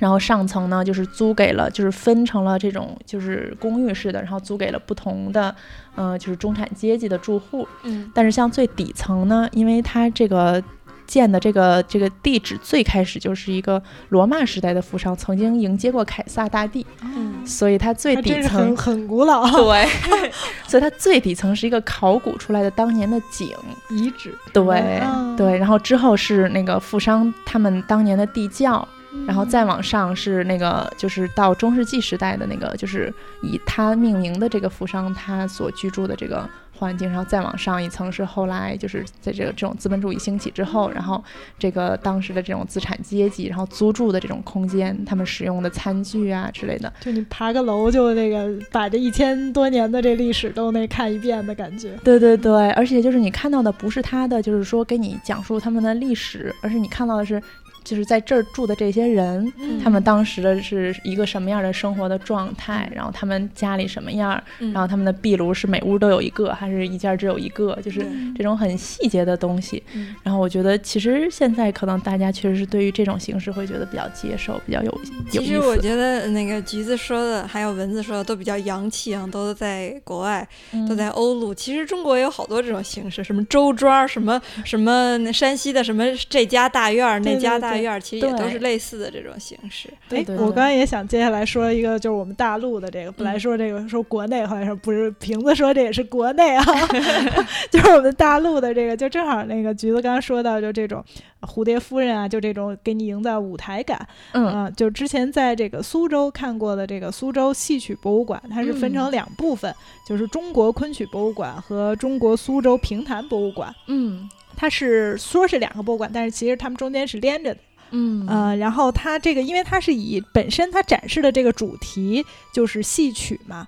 然后上层呢就是租给了，就是分成了这种就是公寓式的，然后租给了不同的，呃，就是中产阶级的住户。嗯但是像最底层呢，因为它这个建的这个这个地址最开始就是一个罗马时代的富商曾经迎接过凯撒大帝，嗯所以它最底层很很古老对，所以它最底层是一个考古出来的当年的井。遗址，对、嗯对，然后之后是那个富商他们当年的地窖，然后嗯再往上是那个就是到中世纪时代的那个，就是以他命名的这个富商他所居住的这个环境，然后再往上一层是后来就是在这个这种资本主义兴起之后，然后这个当时的这种资产阶级，然后租住的这种空间，他们使用的餐具啊之类的，就你爬个楼就那个把这一千多年的这历史都那看一遍的感觉。对对对，而且就是你看到的不是他的，就是说给你讲述他们的历史，而是你看到的是，就是在这儿住的这些人，嗯他们当时的是一个什么样的生活的状态，然后他们家里什么样，嗯然后他们的壁炉是每屋都有一个，还是一家只有一个，就是这种很细节的东西。嗯然后我觉得其实现在可能大家确实是对于这种形式会觉得比较接受，比较有有意其实我。觉得那个橘子说的，还有蚊子说的都比较洋气啊，都在国外，都在欧陆。其实中国也有好多这种形式，什么周庄，什么什么那山西的什么这家大院儿那家对对大院儿，其实也都是类似的这种形式。哎对对，对我刚才也想接下来说一个，就是我们大陆的这个，本来说这个说国内，后来说不是，瓶子说这也是国内啊，就是我们大陆的这个，就正好那个橘子刚刚说到，就这种蝴蝶夫人啊，就这种给你营造舞台感，嗯啊，就之前在这个苏州看过的这个苏州戏曲博物馆，它是分成两部分，就是中国昆曲博物馆和中国苏州评弹博物馆。嗯它是说是两个博物馆，但是其实它们中间是连着的。嗯呃，然后它这个，因为它是以本身它展示的这个主题就是戏曲嘛，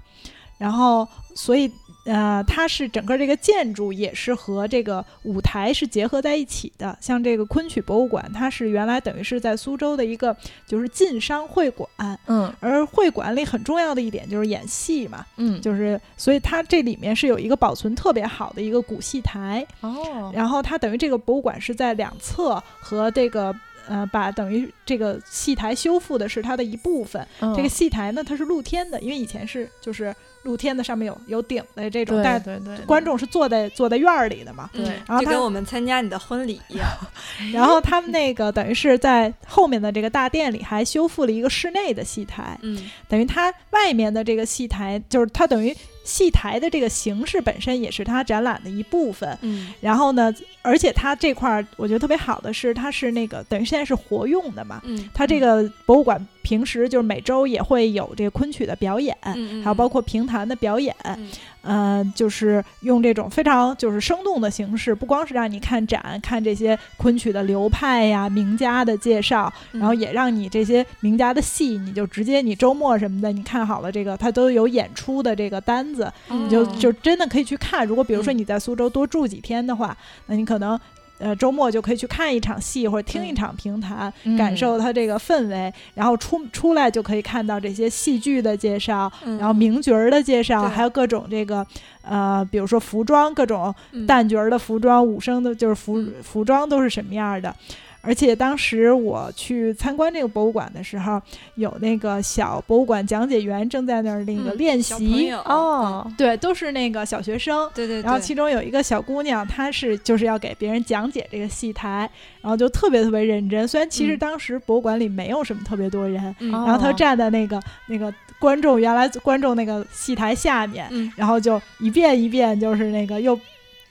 然后所以呃，它是整个这个建筑也是和这个舞台是结合在一起的。像这个昆曲博物馆，它是原来等于是在苏州的一个就是晋商会馆，嗯而会馆里很重要的一点就是演戏嘛，嗯，就是所以它这里面是有一个保存特别好的一个古戏台，哦，然后它等于这个博物馆是在两侧和这个呃，把等于这个戏台修复的是它的一部分。嗯这个戏台呢，它是露天的，因为以前是就是露天的，上面有有顶的这种，对但对对，观众是坐在坐在院儿里的嘛。对嗯然后它就跟我们参加你的婚礼一样。然后他们那个等于是在后面的这个大殿里还修复了一个室内的戏台，嗯等于它外面的这个戏台，就是它等于戏台的这个形式本身也是它展览的一部分。嗯然后呢，而且它这块儿我觉得特别好的是，它是那个等于现在是活用的嘛。嗯，它这个博物馆平时就是每周也会有这个昆曲的表演，嗯还有包括评弹的表演，嗯呃，就是用这种非常就是生动的形式，不光是让你看展，看这些昆曲的流派呀、名家的介绍，然后也让你这些名家的戏，你就直接你周末什么的，你看好了这个，它都有演出的这个单子，嗯你就就真的可以去看。如果比如说嗯你在苏州多住几天的话，那你可能。呃，周末就可以去看一场戏或者听一嗯场评弹，嗯感受它这个氛围，然后出出来就可以看到这些戏剧的介绍，嗯然后名角儿的介绍，还有各种这个呃，比如说服装，各种嗯旦角儿的服装、武生的，就是服嗯服装都是什么样儿的。而且当时我去参观这个博物馆的时候，有那个小博物馆讲解员正在那儿那个嗯练习，友哦，对，都是那个小学生。对对，然后其中有一个小姑娘，她是就是要给别人讲解这个戏台，然后就特别特别认真。虽然其实嗯当时博物馆里没有什么特别多人，然后她站在那个那个观众原来观众那个戏台下面，嗯然后就一遍一遍就是那个又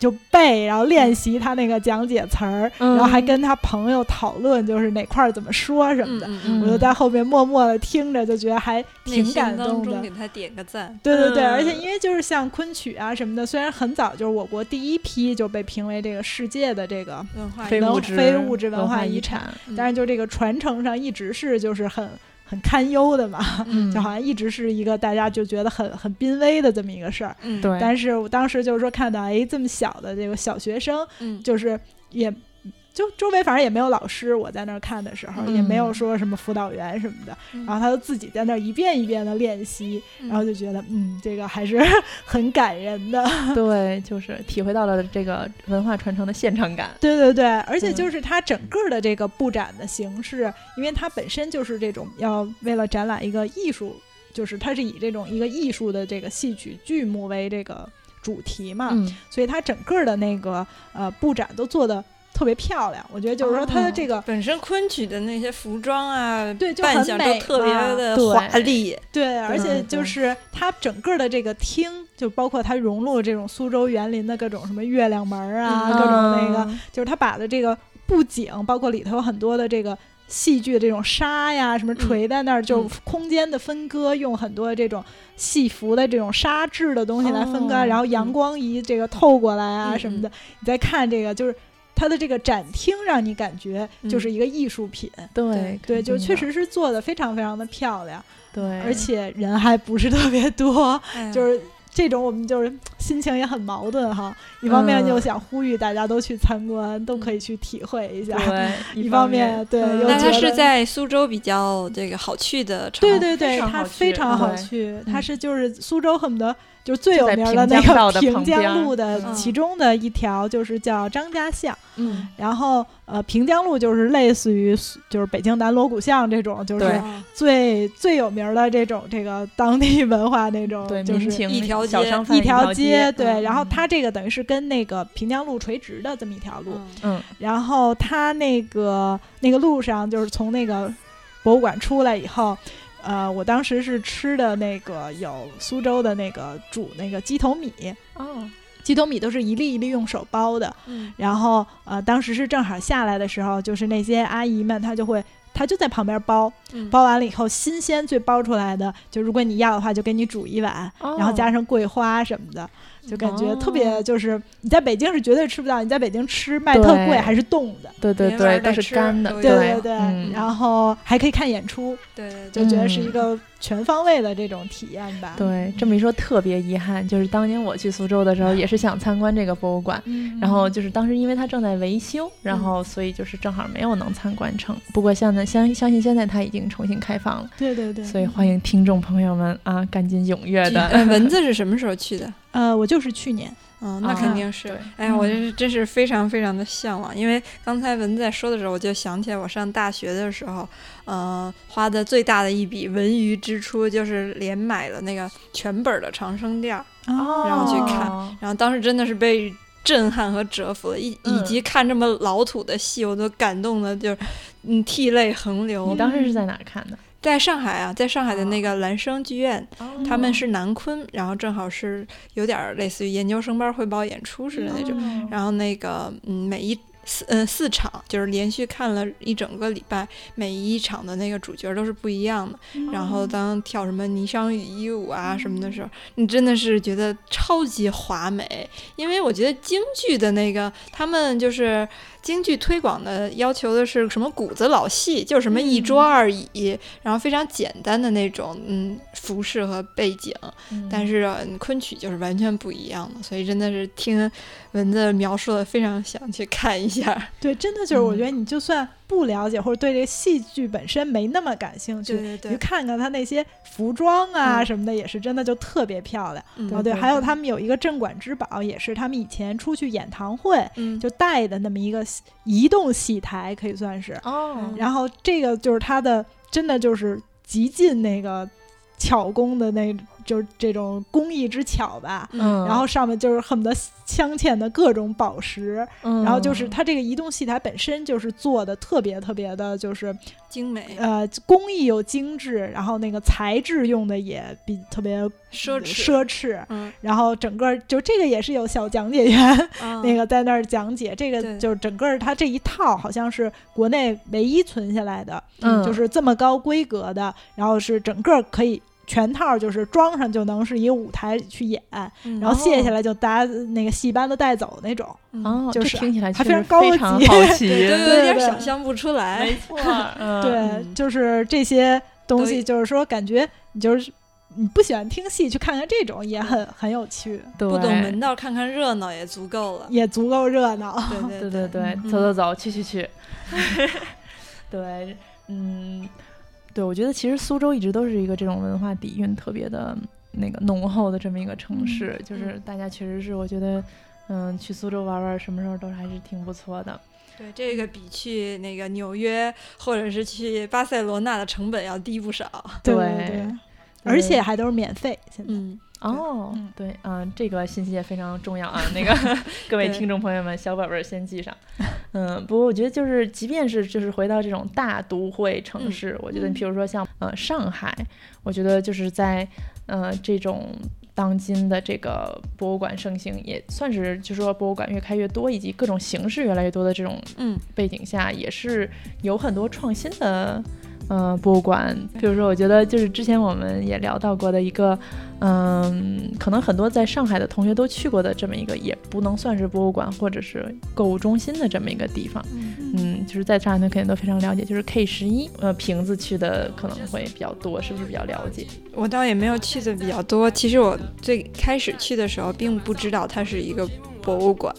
就背，然后练习他那个讲解词儿，嗯然后还跟他朋友讨论，就是哪块儿怎么说什么的。嗯嗯我就在后面默默的听着，就觉得还挺感动的给。他点个赞。对对对，嗯而且因为就是像昆曲啊什么的，虽然很早就是我国第一批就被评为这个世界的这个，文化文非物质非物质文文化遗产遗产，嗯但是就这个传承上一直是就是很很堪忧的嘛，嗯。就好像一直是一个大家就觉得很很濒危的这么一个事儿。嗯。对，但是我当时就是说看到，哎，这么小的这个小学生，嗯。就是也就周围反正也没有老师，我在那儿看的时候、嗯也没有说什么辅导员什么的，嗯然后他就自己在那儿一遍一遍的练习，嗯然后就觉得嗯，这个还是 很感人的。对，就是体会到了这个文化传承的现场感。对对对，而且嗯就是它整个的这个布展的形式，因为它本身就是这种要为了展览一个艺术，就是它是以这种一个艺术的这个戏曲剧目为这个主题嘛，嗯，所以它整个的那个呃布展都做的特别漂亮。我觉得就是说它的这个、本身昆曲的那些服装啊，对就很美特别的华丽。对，而且就是它整个的这个厅，就包括它融入了这种苏州园林的各种什么月亮门儿啊，嗯各种那个，嗯就是它把的这个布景，包括里头有很多的这个。戏剧的这种纱呀，什么垂在那儿，就嗯空间的分割，用很多这种戏服的这种纱质的东西来分割，哦然后阳光一这个透过来啊嗯什么的，你再看这个，就是它的这个展厅，让你感觉就是一个艺术品。对对，就确实是做的非常非常的漂亮，对，而且人还不是特别多，哎就是这种我们就是心情也很矛盾哈。一方面嗯就想呼吁大家都去参观，都可以去体会一下。对，一方面对嗯那它又觉得是在苏州比较这个好去的城，对对对，非它非常好去，嗯它是就是苏州恨不得就最有名的那个 平江路的嗯其中的一条，就是叫张家巷。嗯，然后呃，平江路就是类似于就是北京南锣鼓巷这种，就是最最有名的这种这个当地文化那种，对，就是民情一条街小一条条街，对，嗯。然后它这个等于是跟那个平江路垂直的这么一条路，嗯嗯。然后它那个那个路上就是从那个博物馆出来以后，呃，我当时是吃的那个有苏州的那个煮那个鸡头米，哦，鸡头米都是一粒一粒用手包的，嗯。然后呃，当时是正好下来的时候，就是那些阿姨们她就会。她就在旁边包，嗯。包完了以后，新鲜最包出来的，就如果你要的话，就给你煮一碗，然后加上桂花什么的，就感觉特别哦。就是你在北京是绝对吃不到，你在北京吃卖特贵还是冻的，对对对，都是干的，对对对然后还可以看演出，对对就，觉得是嗯。一个全方位的这种体验吧。对，这么一说特别遗憾，就是当年我去苏州的时候，也是想参观这个博物馆，嗯，然后就是当时因为它正在维修，然后所以就是正好没有能参观成。不过现在相相信现在它已经重新开放了，对对对，所以欢迎听众朋友们啊，赶紧踊跃的。呃蚊子是什么时候去的？呃，我就是去年，嗯，那啊肯定是对。哎呀，我嗯这是真是非常非常的向往，因为刚才文在说的时候，我就想起来我上大学的时候，呃，花的最大的一笔文娱支出就是连买了那个全本的《长生殿》，哦然后去看哦然后当时真的是被震撼和折服了，以以嗯及看这么老土的戏，我都感动的就是嗯涕泪横流你。当时是在哪儿看的？在上海啊，在上海的那个兰生剧院，他们是南昆，然后正好是有点儿类似于研究生班汇报演出似的那种。哦然后那个嗯，每一四呃四场就是连续看了一整个礼拜，每一场的那个主角都是不一样的。然后当跳什么霓裳羽衣舞啊什么的时候，你真的是觉得超级华美，因为我觉得京剧的那个他们就是。京剧推广的要求的是什么骨子老戏，就是什么一桌二椅，然后非常简单的那种嗯服饰和背景，嗯但是、嗯昆曲就是完全不一样的，所以真的是听蚊子描述的非常想去看一下。对，真的就是我嗯觉得你就算不了解或者对这个戏剧本身没那么感兴趣，对你去看看他那些服装啊嗯什么的，也是真的就特别漂亮。嗯哦，对，对对还有他们有一个镇馆之宝，也是他们以前出去演堂会嗯就带的那么一个移动戏台，可以算是。哦，然后这个就是他的，真的就是极尽那个巧工的那就是这种工艺之巧吧。嗯，然后上面就是恨不得镶嵌的各种宝石，嗯，然后就是它这个移动戏台本身就是做的特别特别的，就是精美。呃工艺又精致，然后那个材质用的也比特别奢侈，奢侈，嗯，然后整个就这个也是有小讲解员、啊 那个在那儿讲解，这个就是整个它这一套好像是国内唯一存下来的，嗯。就是这么高规格的，然后是整个可以。全套就是装上就能是一个舞台去演，嗯。然后卸下来就大家那个戏班子带走那种。就是这听起来还非常高级。好奇，对 对，对有点想象不出来。没。错，嗯。对，就是这些东西，就是说感觉你就是你不喜欢听戏，去看看这种也很很有趣，对。不懂门道，看看热闹也足够了。也足够热闹。对对 对。对走走走，去去去。对，嗯，对，我觉得其实苏州一直都是一个这种文化底蕴特别的那个浓厚的这么一个城市，就是大家确实是我觉得，嗯，去苏州玩玩，什么时候都还是挺不错的。对，这个比去那个纽约或者是去巴塞罗那的成本要低不少。对对对，而且还都是免费。现在嗯，哦嗯，对，嗯，这个信息也非常重要啊。那个 各位听众朋友们，小本本儿先记上。嗯，不过我觉得就是，即便是就是回到这种大都会城嗯市，我觉得你比如说像呃上海，我觉得就是在呃这种当今的这个博物馆盛行，也算是就是说博物馆越开越多，以及各种形式越来越多的这种嗯背景下，也是有很多创新的。呃，博物馆，比如说，我觉得就是之前我们也聊到过的一个，嗯，可能很多在上海的同学都去过的这么一个，也不能算是博物馆或者是购物中心的这么一个地方。嗯嗯，就是在上海的肯定都非常了解，就是 K 十一，呃，瓶子去的可能会比较多，是不是比较了解？我倒也没有去的比较多。其实我最开始去的时候，并不知道它是一个博物馆。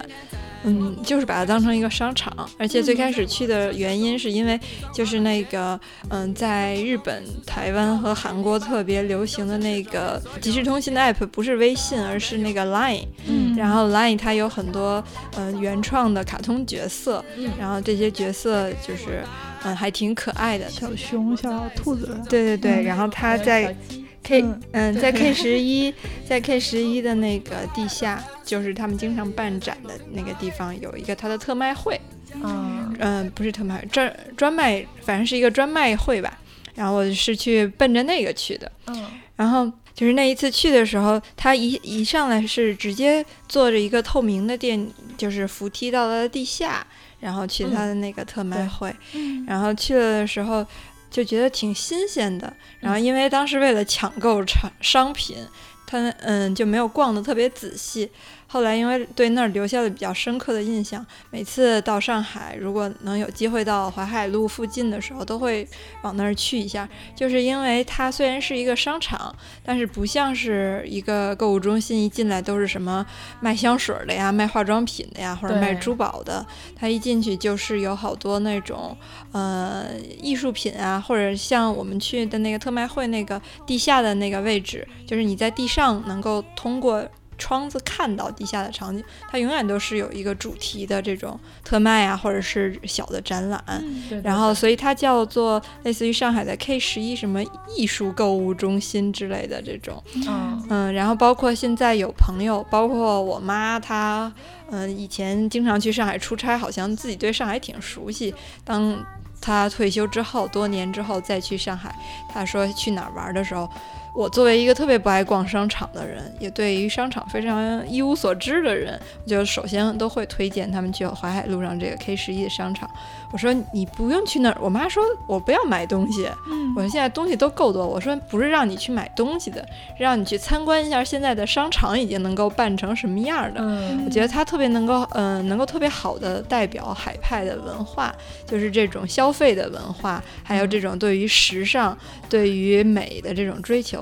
嗯，就是把它当成一个商场，而且最开始去的原因是因为就是那个，嗯，在日本、台湾和韩国特别流行的那个即时通信的 app 不是微信，而是那个 Line。嗯。然后 Line 它有很多嗯、呃原创的卡通角色，嗯。然后这些角色就是嗯还挺可爱的。小熊、小兔子，对对对，嗯。然后它在鸡 K 嗯嗯，在 K 十一，在 K 十一的那个地下，就是他们经常办展的那个地方，有一个他的特卖会。啊，嗯，不是特卖，专专卖，反正是一个专卖会吧。然后我是去奔着那个去的。嗯然后就是那一次去的时候，他一一上来是直接坐着一个透明的电，就是扶梯到了地下，然后去他的那个特卖对会。然后去了的时候就觉得挺新鲜的。然后因为当时为了抢购产商品，他嗯就没有逛的特别仔细。后来因为对那儿留下了比较深刻的印象，每次到上海，如果能有机会到淮海路附近的时候，都会往那儿去一下。就是因为它虽然是一个商场，但是不像是一个购物中心，一进来都是什么卖香水的呀、卖化妆品的呀，或者卖珠宝的。它一进去就是有好多那种呃艺术品啊，或者像我们去的那个特卖会那个地下的那个位置，就是你在地上能够通过。窗子看到地下的场景，它永远都是有一个主题的这种特卖啊，或者是小的展览。对，然后，所以它叫做类似于上海的 K 十一什么艺术购物中心之类的这种。嗯嗯，然后包括现在有朋友，包括我妈，她嗯以前经常去上海出差，好像自己对上海挺熟悉。当她退休之后，多年之后再去上海，她说去哪儿玩的时候。我作为一个特别不爱逛商场的人，也对于商场非常一无所知的人，我就首先都会推荐他们去淮海路上这个 K 十一的商场。我说你不用去那儿，我妈说我不要买东西，嗯我现在东西都够多。我说不是让你去买东西的，让你去参观一下现在的商场已经能够办成什么样的。嗯我觉得它特别能够，嗯、能够特别好的代表海派的文化，就是这种消费的文化，还有这种对于时尚、对于美的这种追求。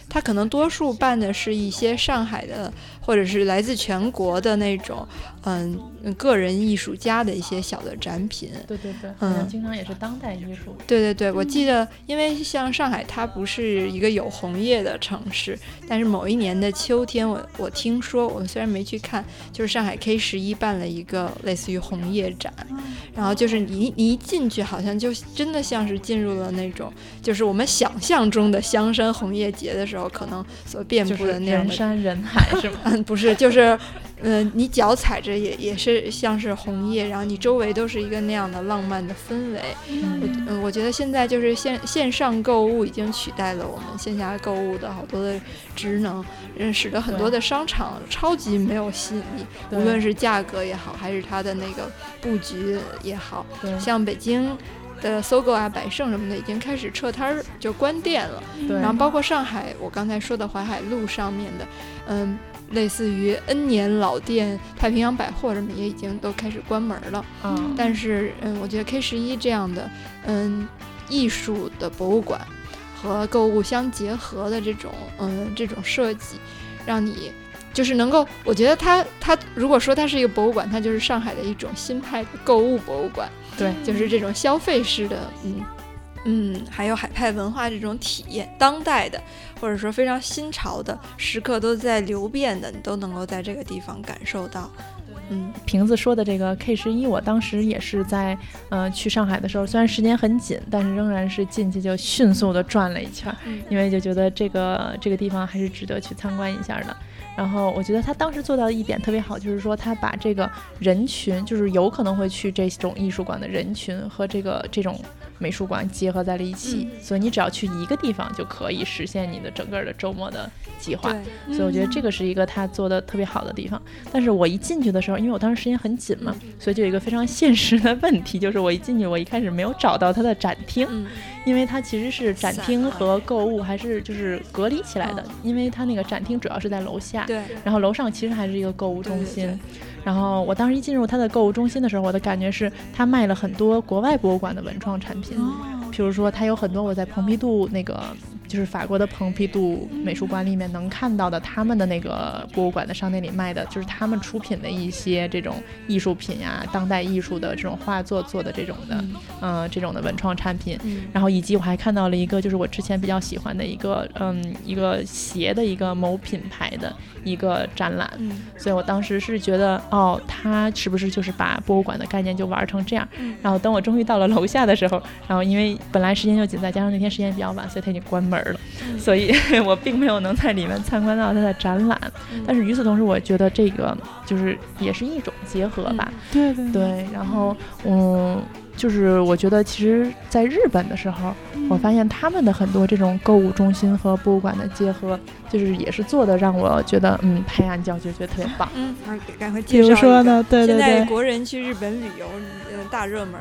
它可能多数办的是一些上海的，或者是来自全国的那种，嗯，个人艺术家的一些小的展品。对对对，嗯经常也是当代艺术。对对对，我记得，因为像上海，它不是一个有红叶的城市，但是某一年的秋天，我我听说，我虽然没去看，就是上海 K 十一办了一个类似于红叶展，然后就是你你一进去，好像就真的像是进入了那种，就是我们想象中的香山红叶节的时候，可能所遍布的那样的人山人海，是吗？嗯，不是，就是。嗯，你脚踩着也也是像是红叶，然后你周围都是一个那样的浪漫的氛围。嗯，我觉得现在就是线线上购物已经取代了我们线下购物的好多的职能，嗯，使得很多的商场超级没有吸引力，无论是价格也好，还是它的那个布局也好。像北京的搜狗啊、百盛什么的已经开始撤摊儿就关店了。然后包括上海，我刚才说的淮海路上面的，嗯。类似于 N 年老店太平洋百货什么也已经都开始关门了，嗯，但是嗯，我觉得 K 十一这样的嗯艺术的博物馆和购物相结合的这种嗯这种设计，让你就是能够，我觉得它它如果说它是一个博物馆，它就是上海的一种新派的购物博物馆，对，就是这种消费式的嗯。嗯，还有海派文化这种体验，当代的或者说非常新潮的，时刻都在流变的，你都能够在这个地方感受到。嗯，瓶子说的这个 K 十一，我当时也是在呃去上海的时候，虽然时间很紧，但是仍然是进去就迅速的转了一圈，因为就觉得这个这个地方还是值得去参观一下的。然后我觉得他当时做到的一点特别好，就是说他把这个人群，就是有可能会去这种艺术馆的人群和这个这种。美术馆结合在了一起，所以你只要去一个地方就可以实现你的整个的周末的计划。所以我觉得这个是一个他做的特别好的地方。但是我一进去的时候，因为我当时时间很紧嘛，所以就有一个非常现实的问题，就是我一进去，我一开始没有找到它的展厅，因为它其实是展厅和购物还是就是隔离起来的，因为它那个展厅主要是在楼下，对，然后楼上其实还是一个购物中心。然后我当时一进入它的购物中心的时候，我的感觉是它卖了很多国外博物馆的文创产品，比如说它有很多我在蓬皮杜那个。就是法国的蓬皮杜美术馆里面能看到的，他们的那个博物馆的商店里卖的，就是他们出品的一些这种艺术品呀，当代艺术的这种画作做的这种的，嗯，这种的文创产品。然后以及我还看到了一个，就是我之前比较喜欢的一个，嗯，一个鞋的一个某品牌的一个展览。所以我当时是觉得，哦，他是不是就是把博物馆的概念就玩成这样？然后等我终于到了楼下的时候，然后因为本来时间就紧，再加上那天时间比较晚，所以他已经关门。了，所以 我并没有能在里面参观到它的展览。但是与此同时，我觉得这个就是也是一种结合吧。对对对。然后，嗯，就是我觉得，其实，在日本的时候，我发现他们的很多这种购物中心和博物馆的结合，就是也是做的让我觉得，嗯，拍案叫绝，觉得特别棒。嗯，赶快介绍。比如说呢？对对对。现在国人去日本旅游，嗯，大热门。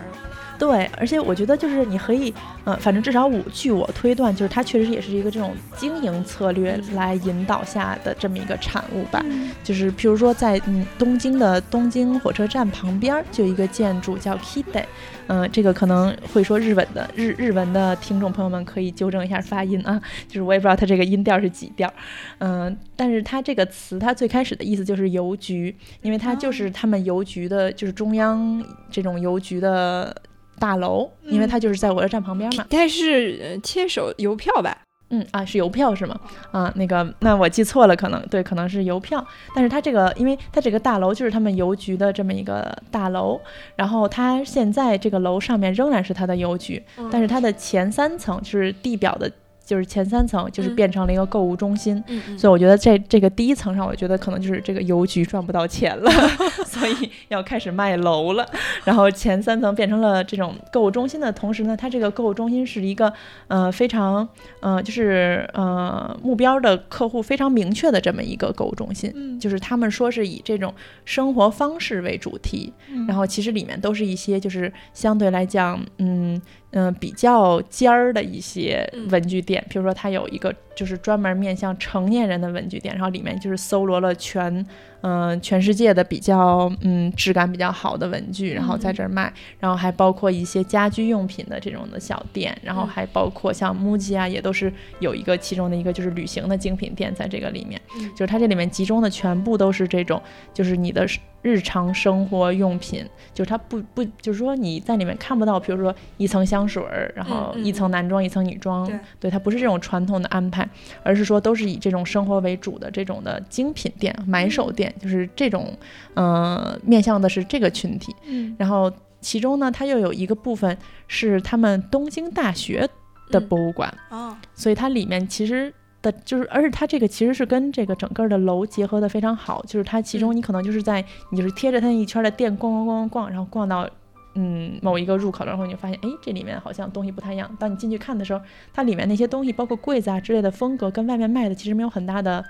对，而且我觉得就是你可以，嗯，反正至少我据我推断，就是它确实也是一个这种经营策略来引导下的这么一个产物吧。就是譬如说在嗯东京的东京火车站旁边就有一个建筑叫 Kide，嗯，这个可能会说日本的日日文的听众朋友们可以纠正一下发音啊，就是我也不知道它这个音调是几调，嗯，但是它这个词它最开始的意思就是邮局，因为它就是他们邮局的，就是中央这种邮局的。大楼，因为它就是在火车站旁边嘛。但是切手邮票吧？嗯啊，是邮票是吗？啊，那个，那我记错了，可能对，可能是邮票。但是它这个，因为它这个大楼就是他们邮局的这么一个大楼，然后它现在这个楼上面仍然是它的邮局，但是它的前三层就是地表的。就是前三层就是变成了一个购物中心，所以我觉得这这个第一层上，我觉得可能就是这个邮局赚不到钱了，所以要开始卖楼了。然后前三层变成了这种购物中心的同时呢，它这个购物中心是一个呃非常呃就是呃目标的客户非常明确的这么一个购物中心，就是他们说是以这种生活方式为主题，然后其实里面都是一些就是相对来讲嗯。嗯，比较尖儿的一些文具店，比如说它有一个就是专门面向成年人的文具店，然后里面就是搜罗了全。嗯，全世界的比较嗯质感比较好的文具，然后在这儿卖，然后还包括一些家居用品的这种的小店，然后还包括像 MUJI 啊，也都是有一个其中的一个就是旅行的精品店在这个里面，就是它这里面集中的全部都是这种，就是你的日常生活用品，就是它不不，就是说你在里面看不到，比如说一层香水儿，然后嗯嗯。一层男装，一层女装，对。它不是这种传统的安排，而是说都是以这种生活为主的这种的精品店、买手店，就是这种，呃，面向的是这个群体。嗯。然后其中呢，它又有一个部分是他们东京大学的嗯。博物馆，哦，所以它里面其实的就是，而且它这个其实是跟这个整个的楼结合的非常好，就是它其中嗯你可能就是在你就是贴着它那一圈的店逛逛逛逛逛，然后逛到。嗯，某一个入口，然后你就发现，哎，这里面好像东西不太一样。当你进去看的时候，它里面那些东西，包括柜子啊之类的风格，跟外面卖的其实没有很大的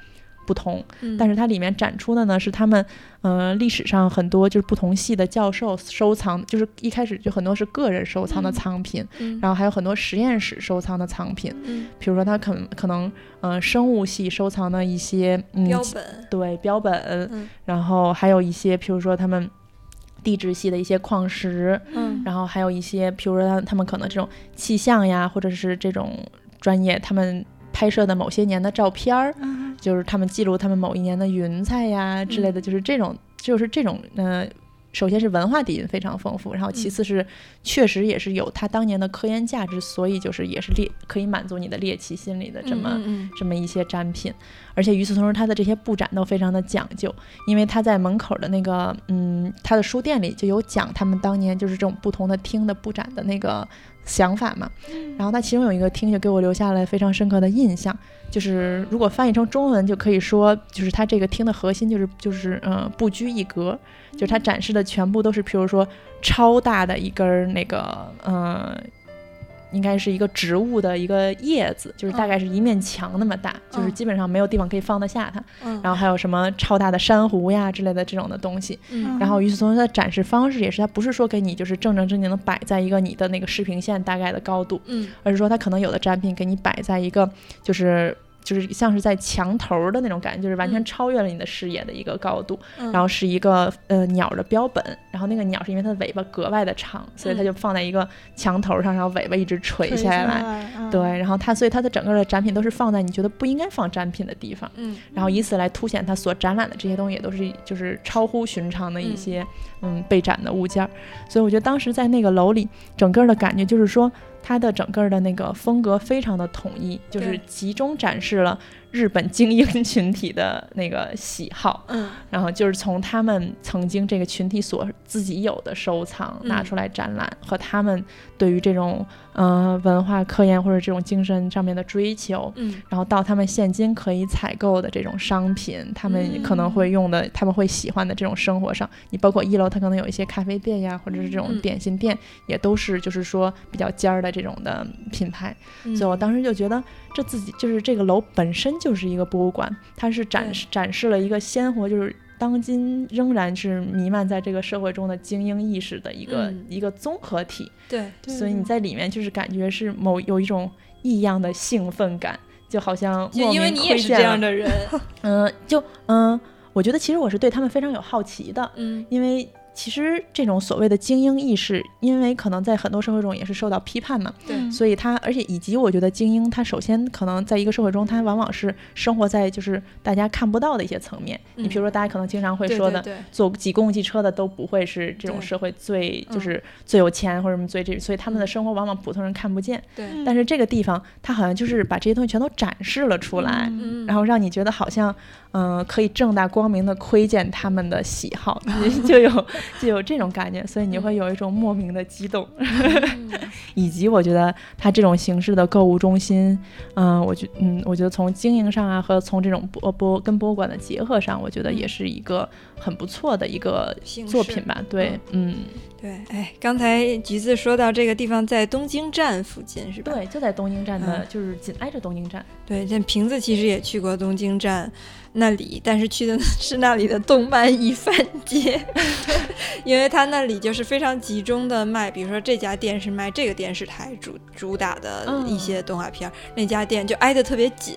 不同。嗯。但是它里面展出的呢是他们，呃，历史上很多就是不同系的教授收藏，就是一开始就很多是个人收藏的嗯藏品，嗯。然后还有很多实验室收藏的藏品，嗯。比如说他可能可能，呃，生物系收藏的一些，嗯，标本，对标本，嗯。然后还有一些，比如说他们地质系的一些矿石，嗯。然后还有一些，比如说他他们可能这种气象呀，或者是这种专业他们拍摄的某些年的照片儿，嗯就是他们记录他们某一年的云彩呀之类的，就是这种，就是这种，呃，首先是文化底蕴非常丰富，然后其次是确实也是有他当年的科研价值，所以就是也是猎可以满足你的猎奇心理的这么、嗯嗯这么一些展品，而且与此同时，它的这些布展都非常的讲究，因为他在门口的那个，嗯，他的书店里就有讲他们当年就是这种不同的厅的布展的那个想法嘛。然后它其中有一个听就给我留下了非常深刻的印象，就是如果翻译成中文就可以说，就是它这个听的核心就是就是呃不拘一格，就是它展示的全部都是，譬如说超大的一根儿那个呃。应该是一个植物的一个叶子，就是大概是一面墙那么大，就是嗯基本上没有地方可以放得下它。嗯，然后还有什么超大的珊瑚呀之类的这种的东西。嗯然后与此同时，它的展示方式也是，它不是说给你就是正正经经的摆在一个你的那个视频线大概的高度，嗯而是说它可能有的展品给你摆在一个就是。就是像是在墙头儿的那种感觉，就是完全嗯超越了你的视野的一个高度。嗯，然后是一个呃鸟的标本，然后那个鸟是因为它的尾巴格外的长，所以它嗯就放在一个墙头上，然后尾巴一直垂垂下来。来，嗯对，，然后它所以它的整个的展品都是放在你觉得不应该放展品的地方。嗯然后以此来凸显它所展览的这些东西也都是就是超乎寻常的一嗯些嗯被展的物件儿，所以我觉得当时在那个楼里，整个的感觉就是说它的整个的那个风格非常的统一，就是集中展示了日本精英群体的那个喜好，嗯。然后就是从他们曾经这个群体所自己有的收藏嗯。拿出来展览，和他们对于这种呃文化科研或者这种精神上面的追求，嗯。然后到他们现今可以采购的这种商品，他们可能嗯。会用的，他们会喜欢的这种生活上，你包括一楼，它可能有一些咖啡店呀，或者是这种嗯点心店，也都是就是说比较尖儿的这种的品牌。嗯，所以我当时就觉得，这自己就是这个楼本身就是一个博物馆，它是展示展示了一个鲜活，就是当今仍然是弥漫在这个社会中的精英意识的一个、嗯。一个综合体。对，对所以你在里面就是感觉是某有一种异样的兴奋感，就好像就因为你也是这样。的人，嗯、就嗯、我觉得其实我是对他们非常有好奇的，嗯。因为其实这种所谓的精英意识，因为可能在很多社会中也是受到批判嘛，对。嗯所以他而且以及我觉得精英他首先可能在一个社会中，他往往是生活在就是大家看不到的一些层面。你比如说大家可能经常会说的，对坐挤公共汽车的都不会是这种社会最嗯就是最有钱或者什么最这，所以他们的嗯。生活往往普通人看不见。对。但是这个地方，他好像就是把这些东西全都展示了出来，嗯，然后让你觉得好像，嗯、可以正大光明的窥见他们的喜好，就有 就有这种感觉，所以你会有一种莫名的激动。嗯 以及我觉得它这种形式的购物中心，嗯、我觉嗯，我觉得从经营上啊，和从这种博博跟博物馆的结合上，我觉得也是一个很不错的一个作品吧。对，嗯，对，哎，刚才橘子说到这个地方在东京站附近是吧？对，就在东京站的，嗯就是紧挨着东京站。对，这瓶子其实也去过东京站那里，但是去的是那里的动漫一番街，因为它那里就是非常集中的卖，比如说这家店是卖这个电视台主主打的一些动画片儿，那家店就挨得特别紧，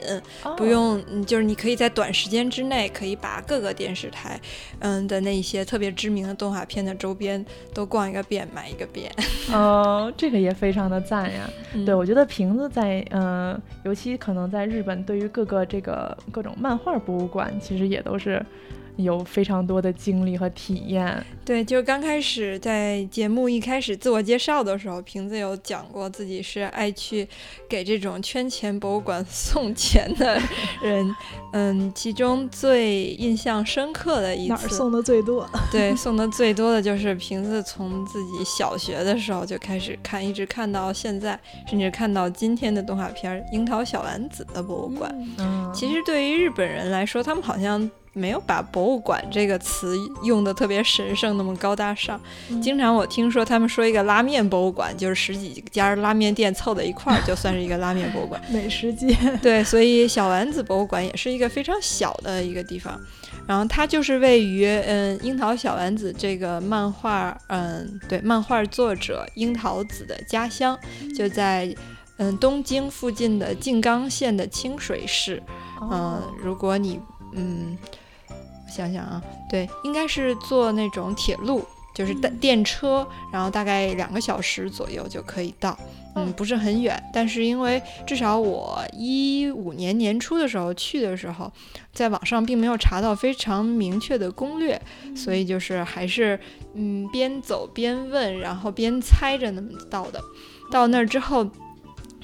不哦用，嗯就是你可以在短时间之内可以把各个电视台，嗯的那些特别知名的动画片的周边都逛一个遍，买一个遍。哦，这个也非常的赞呀。嗯对，我觉得瓶子在呃，尤其可能在日本，对于各个这个各种漫画博物馆，其实也都是有非常多的经历和体验。对，就是刚开始在节目一开始自我介绍的时候，瓶子有讲过自己是爱去给这种圈钱博物馆 送钱的人。嗯，其中最印象深刻的一次送的最多，对，送的最多的就是瓶子从自己小学的时候就开始看，一直看到现在，甚至看到今天的动画片《樱桃小丸子》的博物馆。嗯，其实对于日本人来说，他们好像。没有把博物馆这个词用的特别神圣，那么高大上。经常我听说他们说一个拉面博物馆，就是十几家拉面店凑在一块儿，就算是一个拉面博物馆。美食街。对，所以小丸子博物馆也是一个非常小的一个地方。然后它就是位于嗯樱桃小丸子这个漫画，嗯对，漫画作者樱桃子的家乡，就在嗯东京附近的静冈县的清水市。嗯，如果你嗯。想想啊，对，应该是坐那种铁路，就是电电车，然后大概两个小时左右就可以到，嗯，不是很远。但是因为至少我一五年年初的时候去的时候，在网上并没有查到非常明确的攻略，所以就是还是嗯边走边问，然后边猜着那么到的。到那儿之后。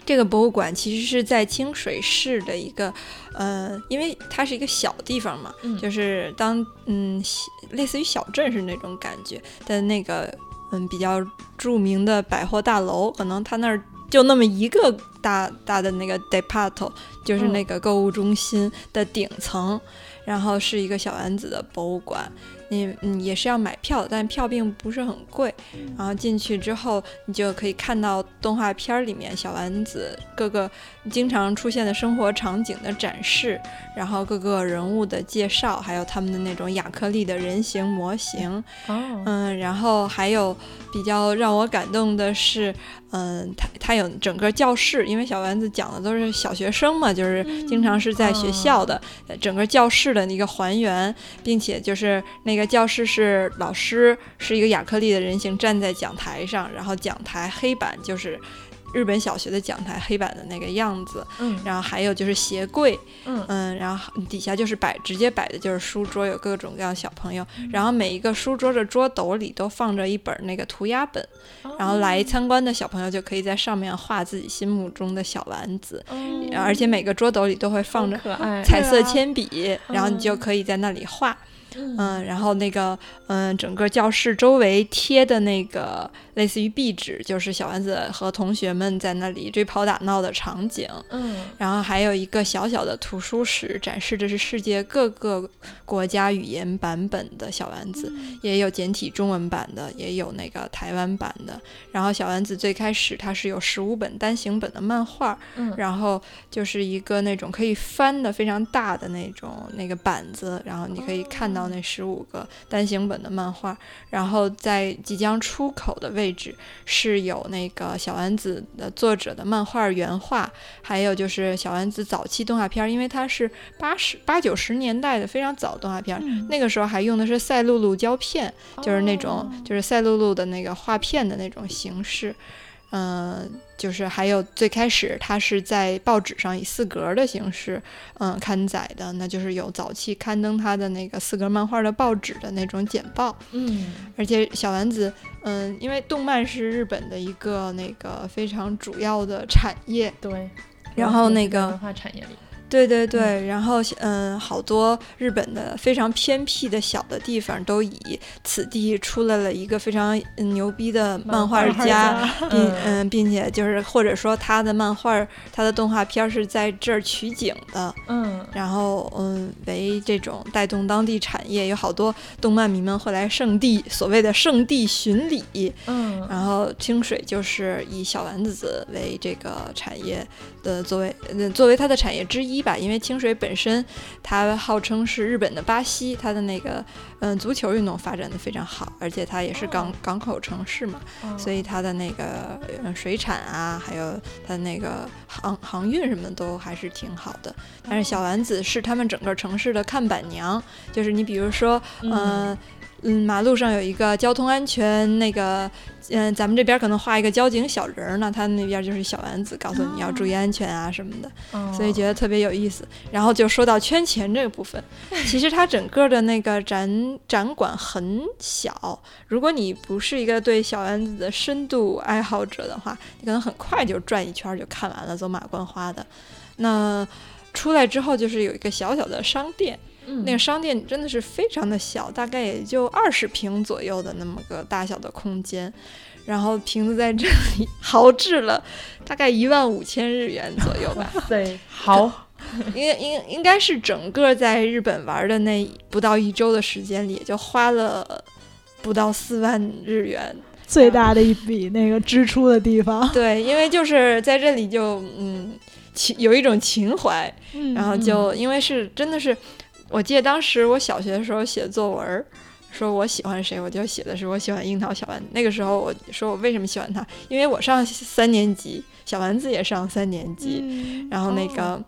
这个博物馆其实是在清水市的一个，呃，因为它是一个小地方嘛，就是当嗯类似于小镇是那种感觉的那个嗯比较著名的百货大楼，可能它那儿就那么一个大大的那个 depart，就是那个购物中心的顶层，然后是一个小丸子的博物馆。你嗯也是要买票，但票并不是很贵。然后进去之后，你就可以看到动画片里面小丸子各个经常出现的生活场景的展示，然后各个人物的介绍，还有他们的那种亚克力的人形模型。嗯，然后还有比较让我感动的是，嗯，他他有整个教室，因为小丸子讲的都是小学生嘛，就是经常是在学校的整个教室的一个还原，并且就是那个。个教室是老师是一个亚克力的人形站在讲台上，然后讲台黑板就是日本小学的讲台黑板的那个样子，嗯，然后还有就是鞋柜，嗯。嗯，然后底下就是摆直接摆的就是书桌，有各种各样小朋友，然后每一个书桌的桌斗里都放着一本那个涂鸦本，然后来参观的小朋友就可以在上面画自己心目中的小丸子，而且每个桌斗里都会放着彩色铅笔，然后你就可以在那里画。嗯，然后那个，嗯，整个教室周围贴的那个类似于壁纸，就是小丸子和同学们在那里追跑打闹的场景。嗯，然后还有一个小小的图书室，展示的是世界各个国家语言版本的小丸子，也有简体中文版的，也有那个台湾版的。然后小丸子最开始它是有十五本单行本的漫画，嗯，然后就是一个那种可以翻的非常大的那种那个板子，然后你可以看到。到那十五个单行本的漫画，然后在即将出口的位置是有那个小丸子的作者的漫画原画，还有就是小丸子早期动画片，因为它是八十八九十年代的非常早动画片，那个时候还用的是赛璐璐胶片，就是那种就是赛璐璐的那个画片的那种形式。嗯，就是还有最开始它是在报纸上以四格的形式，嗯，刊载的，那就是有早期刊登它的那个四格漫画的报纸的那种简报，嗯，而且小丸子，嗯，因为动漫是日本的一个那个非常主要的产业，对，然后那个文化产业里。对对对，然后嗯，好多日本的非常偏僻的小的地方都以此地出来了一个非常牛逼的漫画家，并嗯，并且就是或者说他的漫画、他的动画片是在这儿取景的，嗯，然后嗯，为这种带动当地产业，有好多动漫迷们会来圣地，所谓的圣地巡礼，嗯，然后清水就是以小丸子为这个产业的作为作为它的产业之一。吧，因为清水本身，它号称是日本的巴西，它的那个嗯足球运动发展的非常好，而且它也是港港口城市嘛，所以它的那个水产啊，还有它那个航航运什么都还是挺好的。但是小丸子是他们整个城市的看板娘，就是你比如说，嗯。嗯，马路上有一个交通安全那个，嗯，咱们这边可能画一个交警小人儿呢，他那边就是小丸子，告诉你要注意安全啊什么的，哦所以觉得特别有意思。然后就说到圈钱这个部分，其实它整个的那个展展馆很小，如果你不是一个对小丸子的深度爱好者的话，你可能很快就转一圈儿就看完了，走马观花的。那出来之后就是有一个小小的商店。嗯。那个商店真的是非常的小，大概也就二十平左右的那么个大小的空间，然后瓶子在这里豪掷了大概一万五千日元左右吧，对，好，应应应该是整个在日本玩的那不到一周的时间里，也就花了不到四万日元。最大的一笔那个支出的地方，对，因为就是在这里就嗯情有一种情怀，嗯然后就因为是真的是，我记得当时我小学的时候写作文，说我喜欢谁，我就写的是我喜欢樱桃小丸子。那个时候我说我为什么喜欢他，因为我上三年级，小丸子也上三年级，嗯然后那个。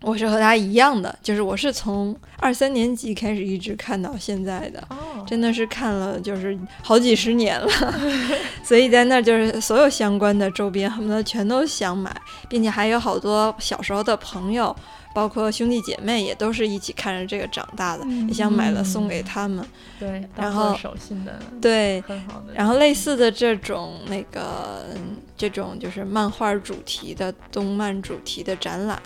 我是和他一样的，就是我是从二三年级开始一直看到现在的，哦，真的是看了就是好几十年了，所以在那儿就是所有相关的周边恨不得全都想买，并且还有好多小时候的朋友，包括兄弟姐妹也都是一起看着这个长大的，嗯也想买了送给他们。对，然后手信的，对，很好的。然后类似的这种那个嗯这种就是漫画主题的动漫主题的展览，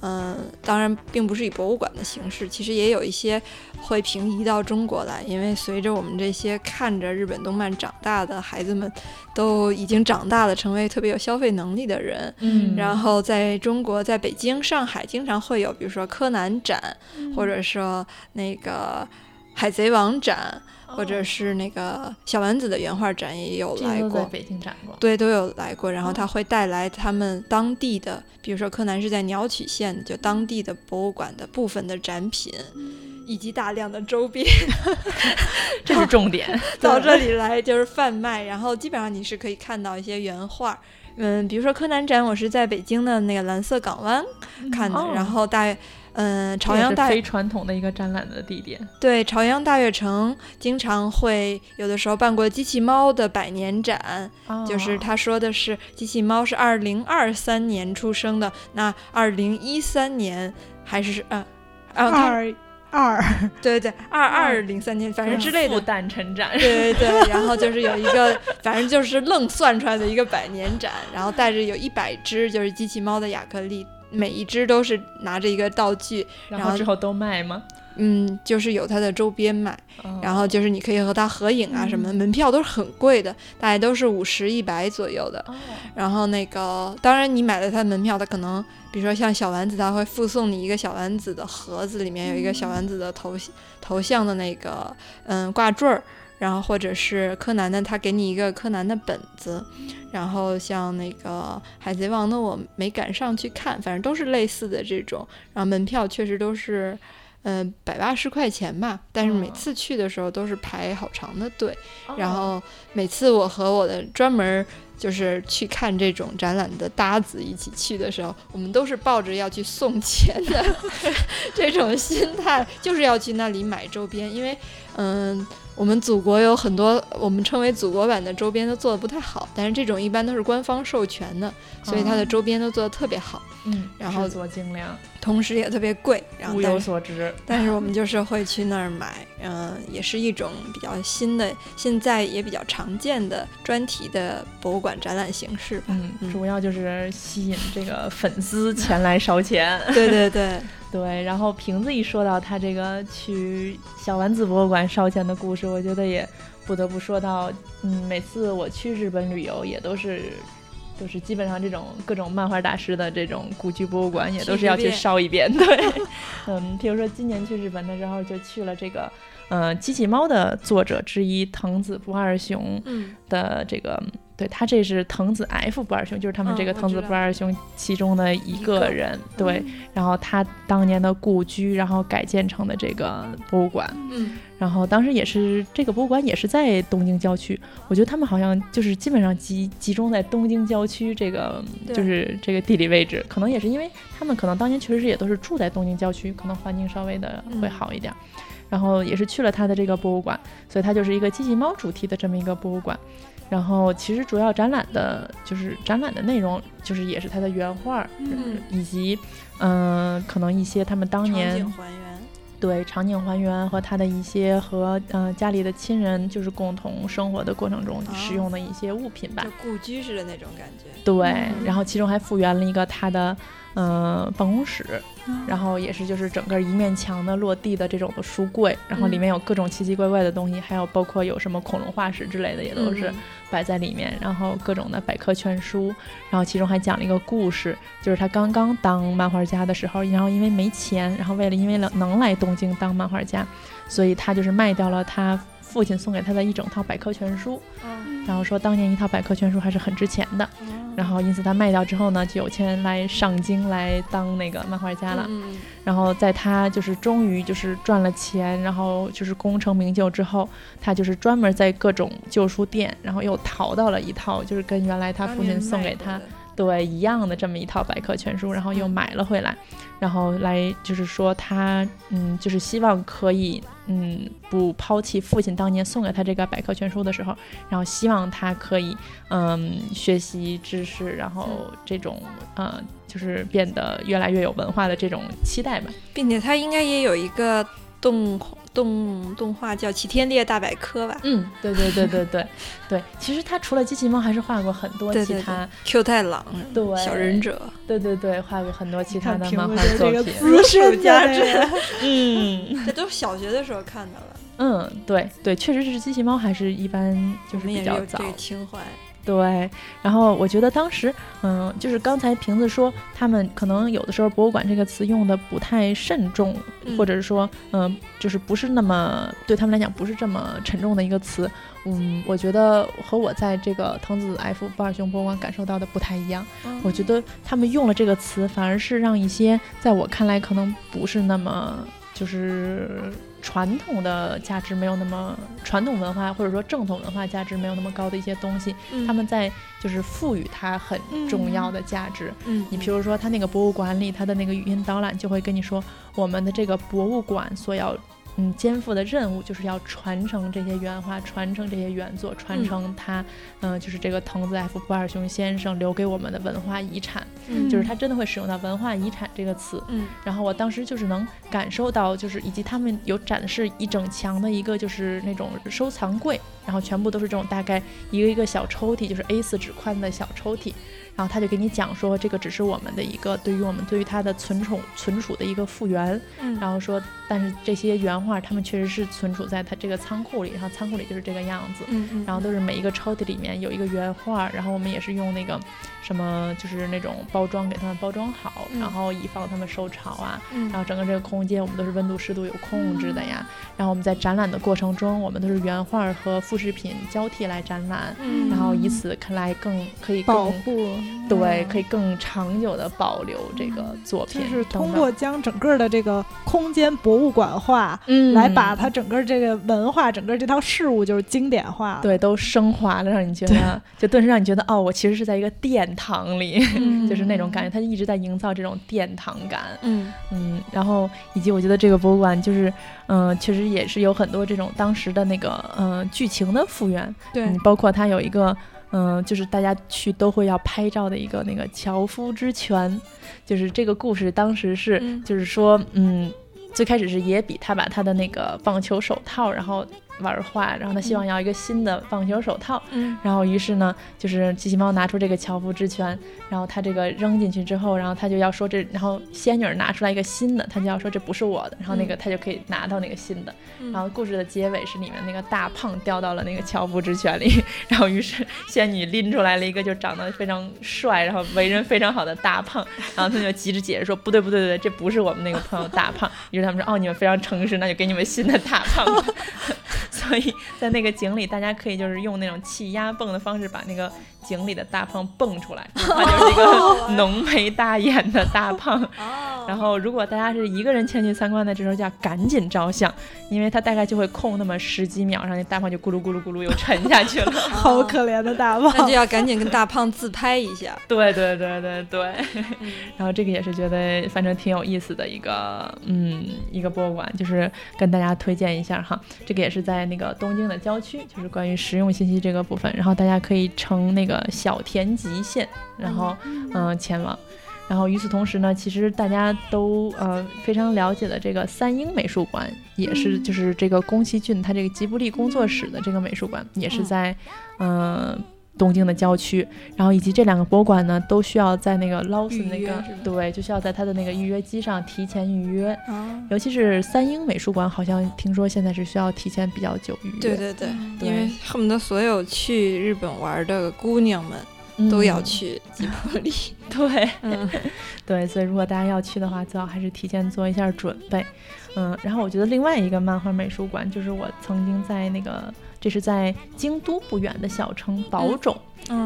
嗯，当然并不是以博物馆的形式，其实也有一些会平移到中国来，因为随着我们这些看着日本动漫长大的孩子们，都已经长大了，成为特别有消费能力的人。嗯，然后在中国，在北京、上海经常会有，比如说柯南展，嗯或者说那个海贼王展，或者是那个小丸子的原画展也有来这些都在过。北京展过。对，都有来过，然后他会带来他们当地的，比如说柯南是在鸟取县的，就当地的博物馆的部分的展品，以及大量的周边 这是重点。到这里来就是贩卖，然后基本上你是可以看到一些原画。嗯，比如说柯南展，我是在北京的那个蓝色港湾看的，哦然后大约，嗯，朝阳大非传统的一个展览的地点。对，朝阳大悦城经常会有的时候办过机器猫的百年展，就是哦他说的是机器猫是二零二三年出生的，那二零一三年还是呃。啊，他二二，对对对，二二零三年，反正之类的复，旦成展。对对对，然后就是有一个，反正就是愣算出来的一个百年展，然后带着有一百只就是机器猫的亚克力，每一只都是拿着一个道具，然后然后之后都卖吗？嗯，就是有它的周边买，哦然后就是你可以和它合影啊什么的，门票都是很贵的，大概都是五十一百左右的。哦，然后那个，当然你买了它的门票，它可能比如说像小丸子，它会附送你一个小丸子的盒子，里面有一个小丸子的头头像的那个嗯挂坠儿。然后或者是柯南的，他给你一个柯南的本子，然后像那个海贼王的，我没赶上去看，反正都是类似的这种。然后门票确实都是，呃，百八十块钱吧，但是每哦次去的时候都是排好长的队。然哦后每次我和我的专门儿就是去看这种展览的搭子一起去的时候，我们都是抱着要去送钱的 这种心态，就是要去那里买周边，因为嗯。我们祖国有很多我们称为祖国版的周边都做的不太好，但是这种一般都是官方授权的，所以它的哦周边都做的特别好，嗯，然后制作精良，同时也特别贵。然后物有所值。但是我们就是会去那儿买，嗯、也是一种比较新的，现在也比较常见的专题的博物馆展览形式吧。嗯，嗯主要就是吸引这个粉丝前来烧钱。对 对对，对，然后瓶子一说到他这个去小丸子博物馆烧钱的故事，我觉得也不得不说到，嗯，每次我去日本旅游也都是。就是基本上这种各种漫画大师的这种古居博物馆，也都是要去烧一遍。对，嗯，比如说今年去日本的时候，就去了这个，呃，机器猫的作者之一藤子不二雄嗯的这个，对他这是藤子 F 不二雄，就是他们嗯这个藤子不二雄其中的一一个个人。对，然后他当年的故居，然后改建成的这个博物馆，嗯然后当时也是这个博物馆也是在东京郊区，我觉得他们好像就是基本上集集中在东京郊区这个就是这个地理位置，可能也是因为他们可能当年确实也都是住在东京郊区，可能环境稍微的会嗯好一点。然后也是去了他的这个博物馆，所以它就是一个机器猫主题的这么一个博物馆。然后其实主要展览的就是展览的内容，就是也是它的原画，嗯以及嗯、可能一些他们当场年景还原。对场景还原和他的一些和嗯、呃家里的亲人就是共同生活的过程中哦使用的一些物品吧就。故居式的那种感觉。对，嗯然后其中还复原了一个他的嗯、呃办公室，然后也是就是整个一面墙的落地的这种的书柜，然后里面有各种奇奇怪怪的东西，还有包括有什么恐龙化石之类的也都是嗯摆在里面，然后各种的百科全书，然后其中还讲了一个故事，就是他刚刚当漫画家的时候，然后因为没钱，然后为了因为能能来东京当漫画家，所以他就是卖掉了他父亲送给他的一整套百科全书，嗯然后说当年一套百科全书还是很值钱的，然后因此他卖掉之后呢，就有钱来上京来当那个漫画家了。嗯然后在他就是终于就是赚了钱，然后就是功成名就之后，他就是专门在各种旧书店，然后又淘到了一套就是跟原来他父亲送给他对一样的这么一套百科全书，然后又买了回来，然后来就是说他嗯就是希望可以嗯不抛弃父亲当年送给他这个百科全书的时候，然后希望他可以嗯学习知识，然后这种嗯就是变得越来越有文化的这种期待吧。并且他应该也有一个动画动动画叫《齐天烈大百科》吧？嗯，对对对对对对，其实他除了机器猫，还是画过很多其他，Q 太郎、对小忍者，对对对，画过很多其他的漫画论的这个作品。资深如数家的这个嗯这都是小学的时候看的了。嗯，对对，确实是机器猫，还是一般就是比较早有这。个情怀。对，然后我觉得当时，嗯，就是刚才瓶子说，他们可能有的时候“博物馆”这个词用的不太慎重，嗯或者是说，嗯，就是不是那么对他们来讲不是这么沉重的一个词。嗯，我觉得和我在这个藤子 F 不二雄博物馆感受到的不太一样。我觉得他们用了这个词，反而是让一些在我看来可能不是那么就是传统的价值没有那么传统文化或者说正统文化价值没有那么高的一些东西，嗯他们在就是赋予它很重要的价值。嗯，你比如说，它那个博物馆里，它的那个语音导览就会跟你说，我们的这个博物馆所要嗯肩负的任务，就是要传承这些原画，传承这些原作，传承他嗯、呃就是这个藤子 F 不二雄先生留给我们的文化遗产。嗯就是他真的会使用到文化遗产这个词。嗯然后我当时就是能感受到，就是以及他们有展示一整墙的一个就是那种收藏柜，然后全部都是这种大概一个一个小抽屉，就是 A 4纸宽的小抽屉。然后他就给你讲说，这个只是我们的一个对于我们对于它的存储存储的一个复原。嗯，然后说，但是这些原画他们确实是存储在它这个仓库里，然后仓库里就是这个样子。嗯嗯，然后都是每一个抽屉里面有一个原画，然后我们也是用那个什么，就是那种包装给他们包装好，嗯然后以防他们受潮啊。嗯然后整个这个空间我们都是温度湿度有控制的呀。然后我们在展览的过程中，我们都是原画和复制品交替来展览，嗯然后以此看来更可以更保护，对，可以更长久的保留这个作品，就是通过将整个的这个空间博物馆化，嗯。来把它整个这个文化，整个这套事物就是经典化。，对都升华了，让你觉得就顿时让你觉得哦，我其实是在一个殿堂里。嗯。就是那种感觉，他一直在营造这种殿堂感，嗯。嗯，然后以及我觉得这个博物馆就是，嗯、确实也是有很多这种当时的那个，嗯、剧情的复原，对。嗯，包括它有一个，嗯、就是大家去都会要拍照的一个那个樵夫之泉，就是这个故事当时是，嗯。就是说，嗯，最开始是野比他把他的那个棒球手套，然后玩坏，然后他希望要一个新的棒球手套，嗯然后于是呢，就是机器猫拿出这个樵夫之泉，然后他这个扔进去之后，然后他就要说这，然后仙女儿拿出来一个新的，他就要说这不是我的，然后那个嗯他就可以拿到那个新的。嗯然后故事的结尾是里面那个大胖掉到了那个樵夫之泉里，然后于是仙女拎出来了一个就长得非常帅，然后为人非常好的大胖，然后他就急着解释说不对不对不对，这不是我们那个朋友大胖。于是他们说哦你们非常诚实，那就给你们新的大胖吧。所所以在那个井里，大家可以就是用那种气压泵的方式把那个井里的大胖蹦出来，就是它就是一个浓眉大眼的大胖。然后，如果大家是一个人前去参观的，这时候就要赶紧照相，因为他大概就会空那么十几秒，然后那大胖就咕噜咕噜咕噜又沉下去了。好可怜的大胖，那就要赶紧跟大胖自拍一下。对对对对对。然后这个也是觉得反正挺有意思的一个，嗯，一个博物馆，就是跟大家推荐一下哈。这个也是在那个东京的郊区，就是关于实用信息这个部分。然后大家可以乘那个小田急线，然后嗯前往。然后与此同时呢，其实大家都呃非常了解的这个三英美术馆，也是就是这个宫崎骏他这个吉卜力工作室的这个美术馆，也是在嗯东京的郊区。然后以及这两个博物馆呢，都需要在那个 Lawson 那个对，就需要在他的那个预约机上提前预约。尤其是三英美术馆，好像听说现在是需要提前比较久预约。对对对，因为恨不得所有去日本玩的姑娘们。都要去吉卜力，对，对，所以如果大家要去的话，最好还是提前做一下准备。嗯，然后我觉得另外一个漫画美术馆，就是我曾经在那个，这是在京都不远的小城宝冢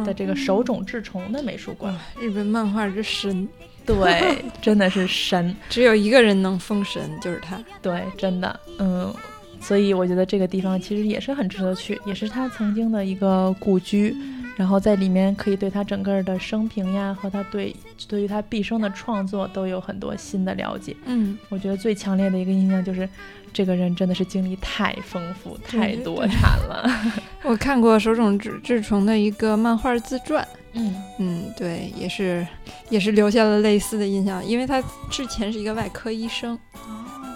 的这个手冢治虫的美术馆。日本漫画之神，对，真的是神，只有一个人能封神，就是他。对，真的，嗯，所以我觉得这个地方其实也是很值得去，也是他曾经的一个故居。然后在里面可以对他整个的生平呀，和他对对于他毕生的创作都有很多新的了解。嗯，我觉得最强烈的一个印象就是，这个人真的是经历太丰富、太多产了。我看过手冢治治虫的一个漫画自传。嗯嗯，对，也是也是留下了类似的印象，因为他之前是一个外科医生。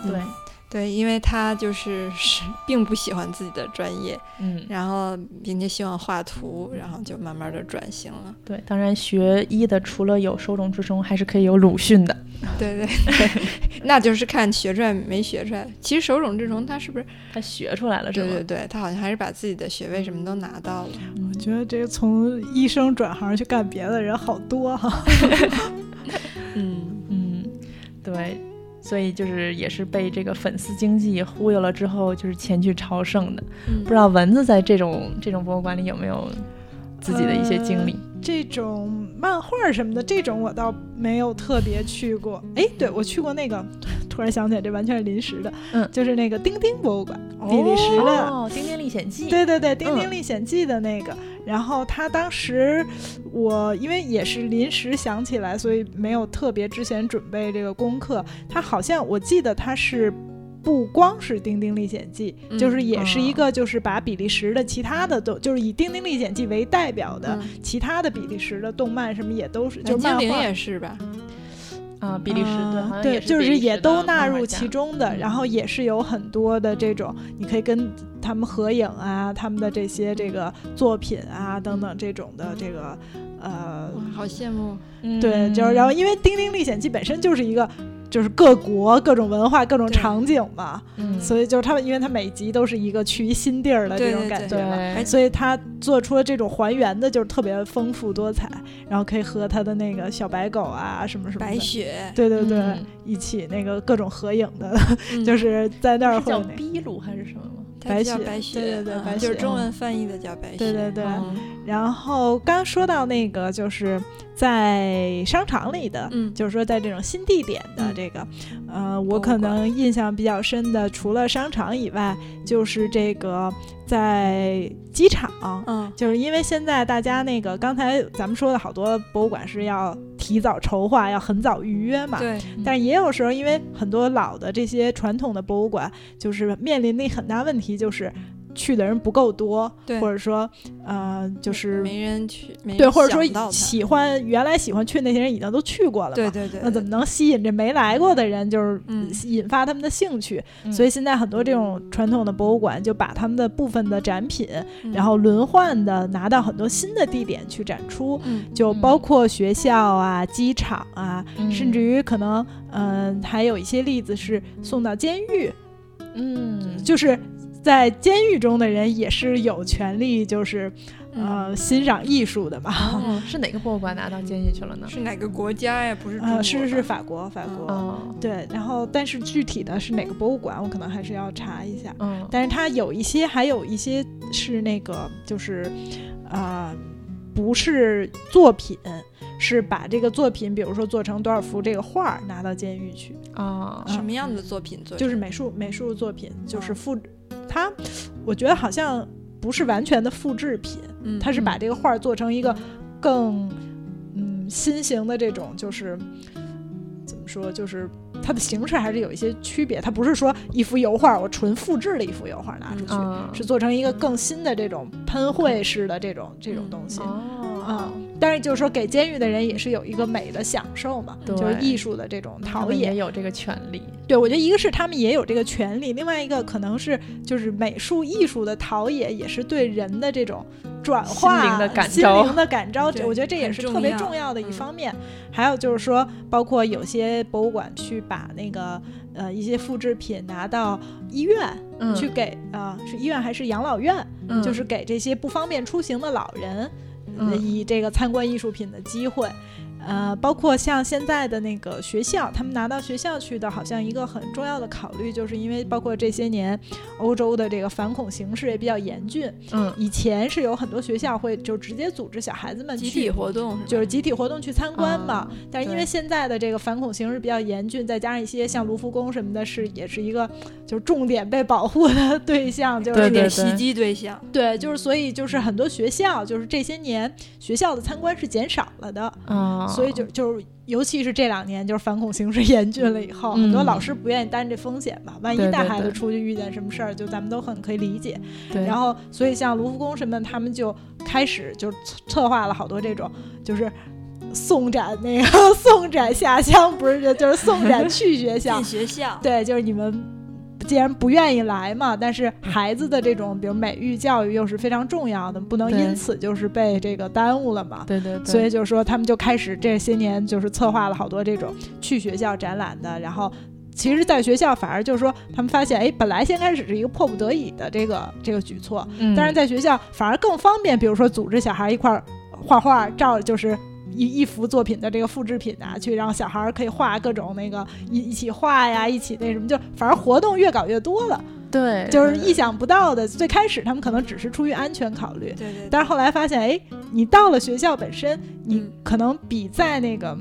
对。对，因为他就是 是并不喜欢自己的专业，嗯，然后并且喜欢画图，然后就慢慢的转型了。对，当然学医的除了有手冢治虫，还是可以有鲁迅的。对对对，那就是看学出来没学出来。其实手冢治虫他是不是他学出来了？对对对，他好像还是把自己的学位什么都拿到了。我觉得这个从医生转行去干别的人好多哈。嗯嗯，对。所以就是也是被这个粉丝经济忽悠了之后，就是前去朝圣的。不知道蚊子在这种这种博物馆里有没有自己的一些经历？这种漫画什么的，这种我倒没有特别去过。哎，对我去过那个，突然想起来，这完全是临时的。嗯，就是那个丁丁博物馆，比利时的《丁丁历险记》。对对对，《丁丁历险记》的那个。然后他当时，我因为也是临时想起来，所以没有特别之前准备这个功课。他好像我记得他是。不光是《丁丁历险记》，就是也是一个，就是把比利时的其他的都，就是以《丁丁历险记》为代表的其他的比利时的动漫什么也都是，就漫画也是吧？啊，比利时的，对，就是也都纳入其中的，然后也是有很多的这种，你可以跟他们合影啊，他们的这些这个作品啊等等这种的这个呃，好羡慕。对，就是然后因为《丁丁历险记》本身就是一个。就是各国各种文化各种场景嘛，所以就是他们，因为他每集都是一个去一新地儿的这种感觉嘛，所以他做出了这种还原的，就是特别丰富多彩，然后可以和他的那个小白狗啊什么什么白雪，对对对，一起那个各种合影的，就是在那儿叫秘鲁还是什么吗？白雪，白雪，对对对，白雪就是中文翻译的叫白雪，对对。对。然后刚说到那个，就是在商场里的，嗯，就是说在这种新地点的这个，呃，我可能印象比较深的，除了商场以外，就是这个在机场，嗯，就是因为现在大家那个刚才咱们说的好多博物馆是要提早筹划，要很早预约嘛，对。但是也有时候，因为很多老的这些传统的博物馆，就是面临的很大问题就是。去的人不够多，或者说，呃，就是没人去，对，或者说喜欢原来喜欢去那些人已经都去过了，对对对，那怎么能吸引这没来过的人，就是引发他们的兴趣？所以现在很多这种传统的博物馆就把他们的部分的展品，然后轮换的拿到很多新的地点去展出，就包括学校啊、机场啊，甚至于可能，嗯，还有一些例子是送到监狱，嗯，就是。在监狱中的人也是有权利，就是嗯呃欣赏艺术的嘛。哦，是哪个博物馆拿到监狱去了呢？是哪个国家呀？不是中国呃，是是法国，法国。哦，对，然后但是具体的是哪个博物馆，我可能还是要查一下。嗯，但是它有一些，还有一些是那个，就是，呃，不是作品，是把这个作品，比如说做成多少幅这个画儿，拿到监狱去，啊，什么样的作品做？就是美术美术作品，就是哦复，它，我觉得好像不是完全的复制品，嗯，它是把这个画儿做成一个更，嗯，新型的这种，就是怎么说，就是它的形式还是有一些区别，它不是说一幅油画我纯复制了一幅油画拿出去，嗯是做成一个更新的这种喷绘式的这种这种东西。哦啊，但是就是说，给监狱的人也是有一个美的享受嘛，就是艺术的这种陶冶也。有这个权利。对，我觉得一个是他们也有这个权利，另外一个可能是就是美术艺术的陶冶，也是对人的这种转化、心灵的感心召灵的感召。我觉得这也是特别重要的一嗯方面。还有就是说，包括有些博物馆去把那个呃一些复制品拿到医院、嗯，去给啊、是医院还是养老院，嗯就是给这些不方便出行的老人，以这个参观艺术品的机会。呃，包括像现在的那个学校，他们拿到学校去的，好像一个很重要的考虑，就是因为包括这些年欧洲的这个反恐形势也比较严峻，嗯以前是有很多学校会就直接组织小孩子们集体，活动？就是集体活动去参观嘛。啊但是因为现在的这个反恐形势比较严峻，再加上一些像卢浮宫什么的，是也是一个就是重点被保护的 对象，就是对对点袭击对象。对，就是所以就是很多学校，就是这些年学校的参观是减少了的，啊，所以就就是尤其是这两年，就是反恐形势严峻了以后，很多嗯老师不愿意担这风险嘛，万一对对带孩子对出去遇见什么事儿，就咱们都很可以理解。对，然后，所以像卢浮宫什么，他们就开始就策划了好多这种，就是。送展那个 送展下乡不是就是送展去学校进，学校，对，就是你们既然不愿意来嘛，但是孩子的这种比如美育教育又是非常重要的，不能因此就是被这个耽误了嘛。对对对，所以就是说，他们就开始这些年就是策划了好多这种去学校展览的，然后。其实，在学校反而就是说，他们发现，哎，本来先开始是一个迫不得已的这个这个举措，嗯，但是在学校反而更方便，比如说组织小孩一块儿画画，照就是一一幅作品的这个复制品啊去，让小孩儿可以画各种那个一一起画呀，一起那什么，就反而活动越搞越多了，对，就是意想不到的。最开始他们可能只是出于安全考虑，对对，但是后来发现，哎，你到了学校本身，你嗯可能比在那个。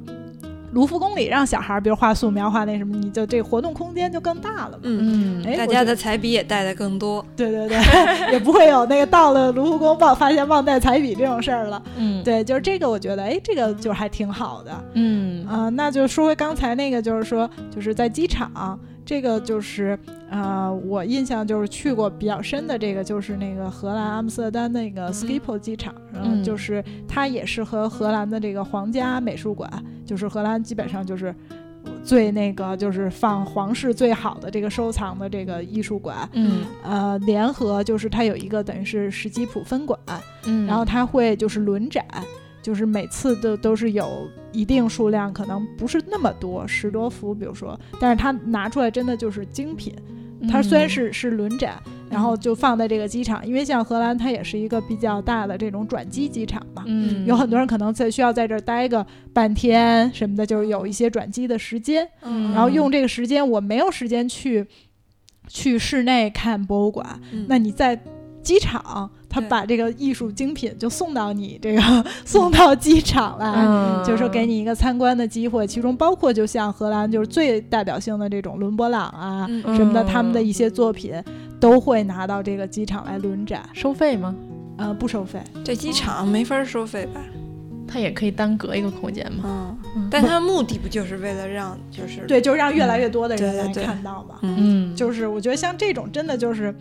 卢浮宫里让小孩儿，比如画素描、画那什么，你就这活动空间就更大了嘛。嗯，嗯，哎，大家的彩笔也带的更多。对对对，也不会有那个到了卢浮宫忘发现忘带彩笔这种事儿了。嗯，对，就是这个，我觉得，哎，这个就还挺好的。嗯啊、那就说回刚才那个，就是说，就是在机场，这个就是，呃，我印象就是去过比较深的这个，就是那个荷兰阿姆斯特丹那个 Schiphol 机场，然后嗯。就是它也是和荷兰的这个皇家美术馆，就是荷兰基本上就是。最那个就是放皇室最好的这个收藏的这个艺术馆，嗯。呃，联合就是它有一个等于是史基普分馆，嗯，然后它会就是轮展，就是每次都都是有一定数量，可能不是那么多，十多幅，比如说，但是它拿出来真的就是精品。它虽然嗯是是轮展，然后就放在这个机场，因为像荷兰它也是一个比较大的这种转机机场嘛。嗯有很多人可能在需要在这儿待个半天什么的，就是有一些转机的时间，嗯然后用这个时间，我没有时间去去室内看博物馆，嗯那你在机场，他把这个艺术精品就送到你这个 送到机场来，嗯，就是说给你一个参观的机会，其中包括就像荷兰就是最代表性的这种伦勃朗啊、嗯什么的，嗯他们的一些作品都会拿到这个机场来轮展，收费吗？呃，不收费。这机场没法收费吧？它也可以单隔一个空间嘛。嗯，但它目的不就是为了让就是对，就让越来越多的人来看到嘛。嗯嗯，就是我觉得像这种真的就是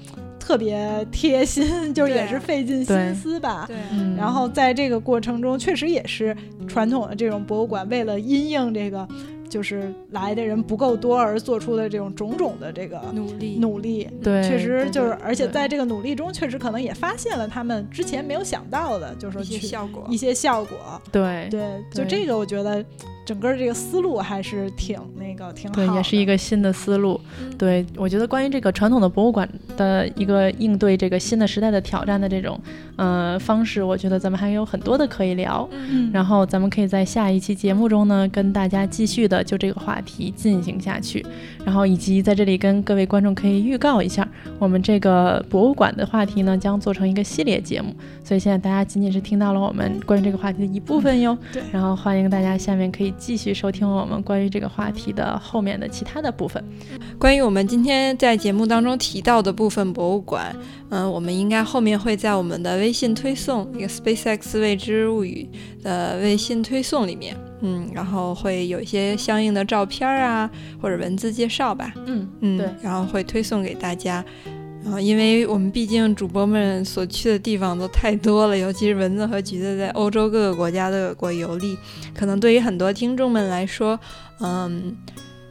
特别贴心，就是也是费尽心思吧。对嗯，然后在这个过程中，确实也是传统的这种博物馆为了因应这个就是来的人不够多而做出的这种种种的这个努力努力。对，确实就是，而且在这个努力中，确实可能也发现了他们之前没有想到的，就是说一些去效果一。些效果。对对，就这个我觉得整个这个思路还是挺那个挺好对，的。也是一个新的思路。嗯对我觉得关于这个传统的博物馆的一个应对这个新的时代的挑战的这种呃方式，我觉得咱们还有很多的可以聊。嗯，然后咱们可以在下一期节目中呢，跟大家继续的就这个话题进行下去，然后以及在这里跟各位观众可以预告一下，我们这个博物馆的话题呢将做成一个系列节目，所以现在大家仅仅是听到了我们关于这个话题的一部分哟。对然后欢迎大家下面可以继续收听我们关于这个话题的后面的其他的部分。关于我们今天在节目当中提到的部分博物馆，嗯、我们应该后面会在我们的微信推送一个 SpaceX 未知物语的微信推送里面，嗯，然后会有一些相应的照片啊或者文字介绍吧，嗯嗯，对，然后会推送给大家。然后，因为我们毕竟主播们所去的地方都太多了，尤其是蚊子和橘子在欧洲各个国家都有过游历，可能对于很多听众们来说，嗯，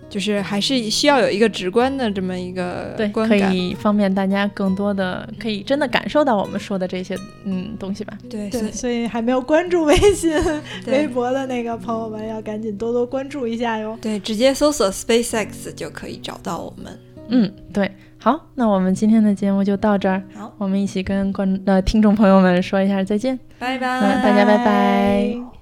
就是还是需要有一个直观的这么一个对，可观感。以方便大家更多的可以真的感受到我们说的这些嗯东西吧。对对，所以还没有关注微信、微博的那个朋友们，要赶紧多多关注一下哟。对，直接搜索 SpaceX 就可以找到我们。嗯，对，好，那我们今天的节目就到这儿，好，我们一起跟观呃听众朋友们说一下再见。拜拜，嗯大家拜拜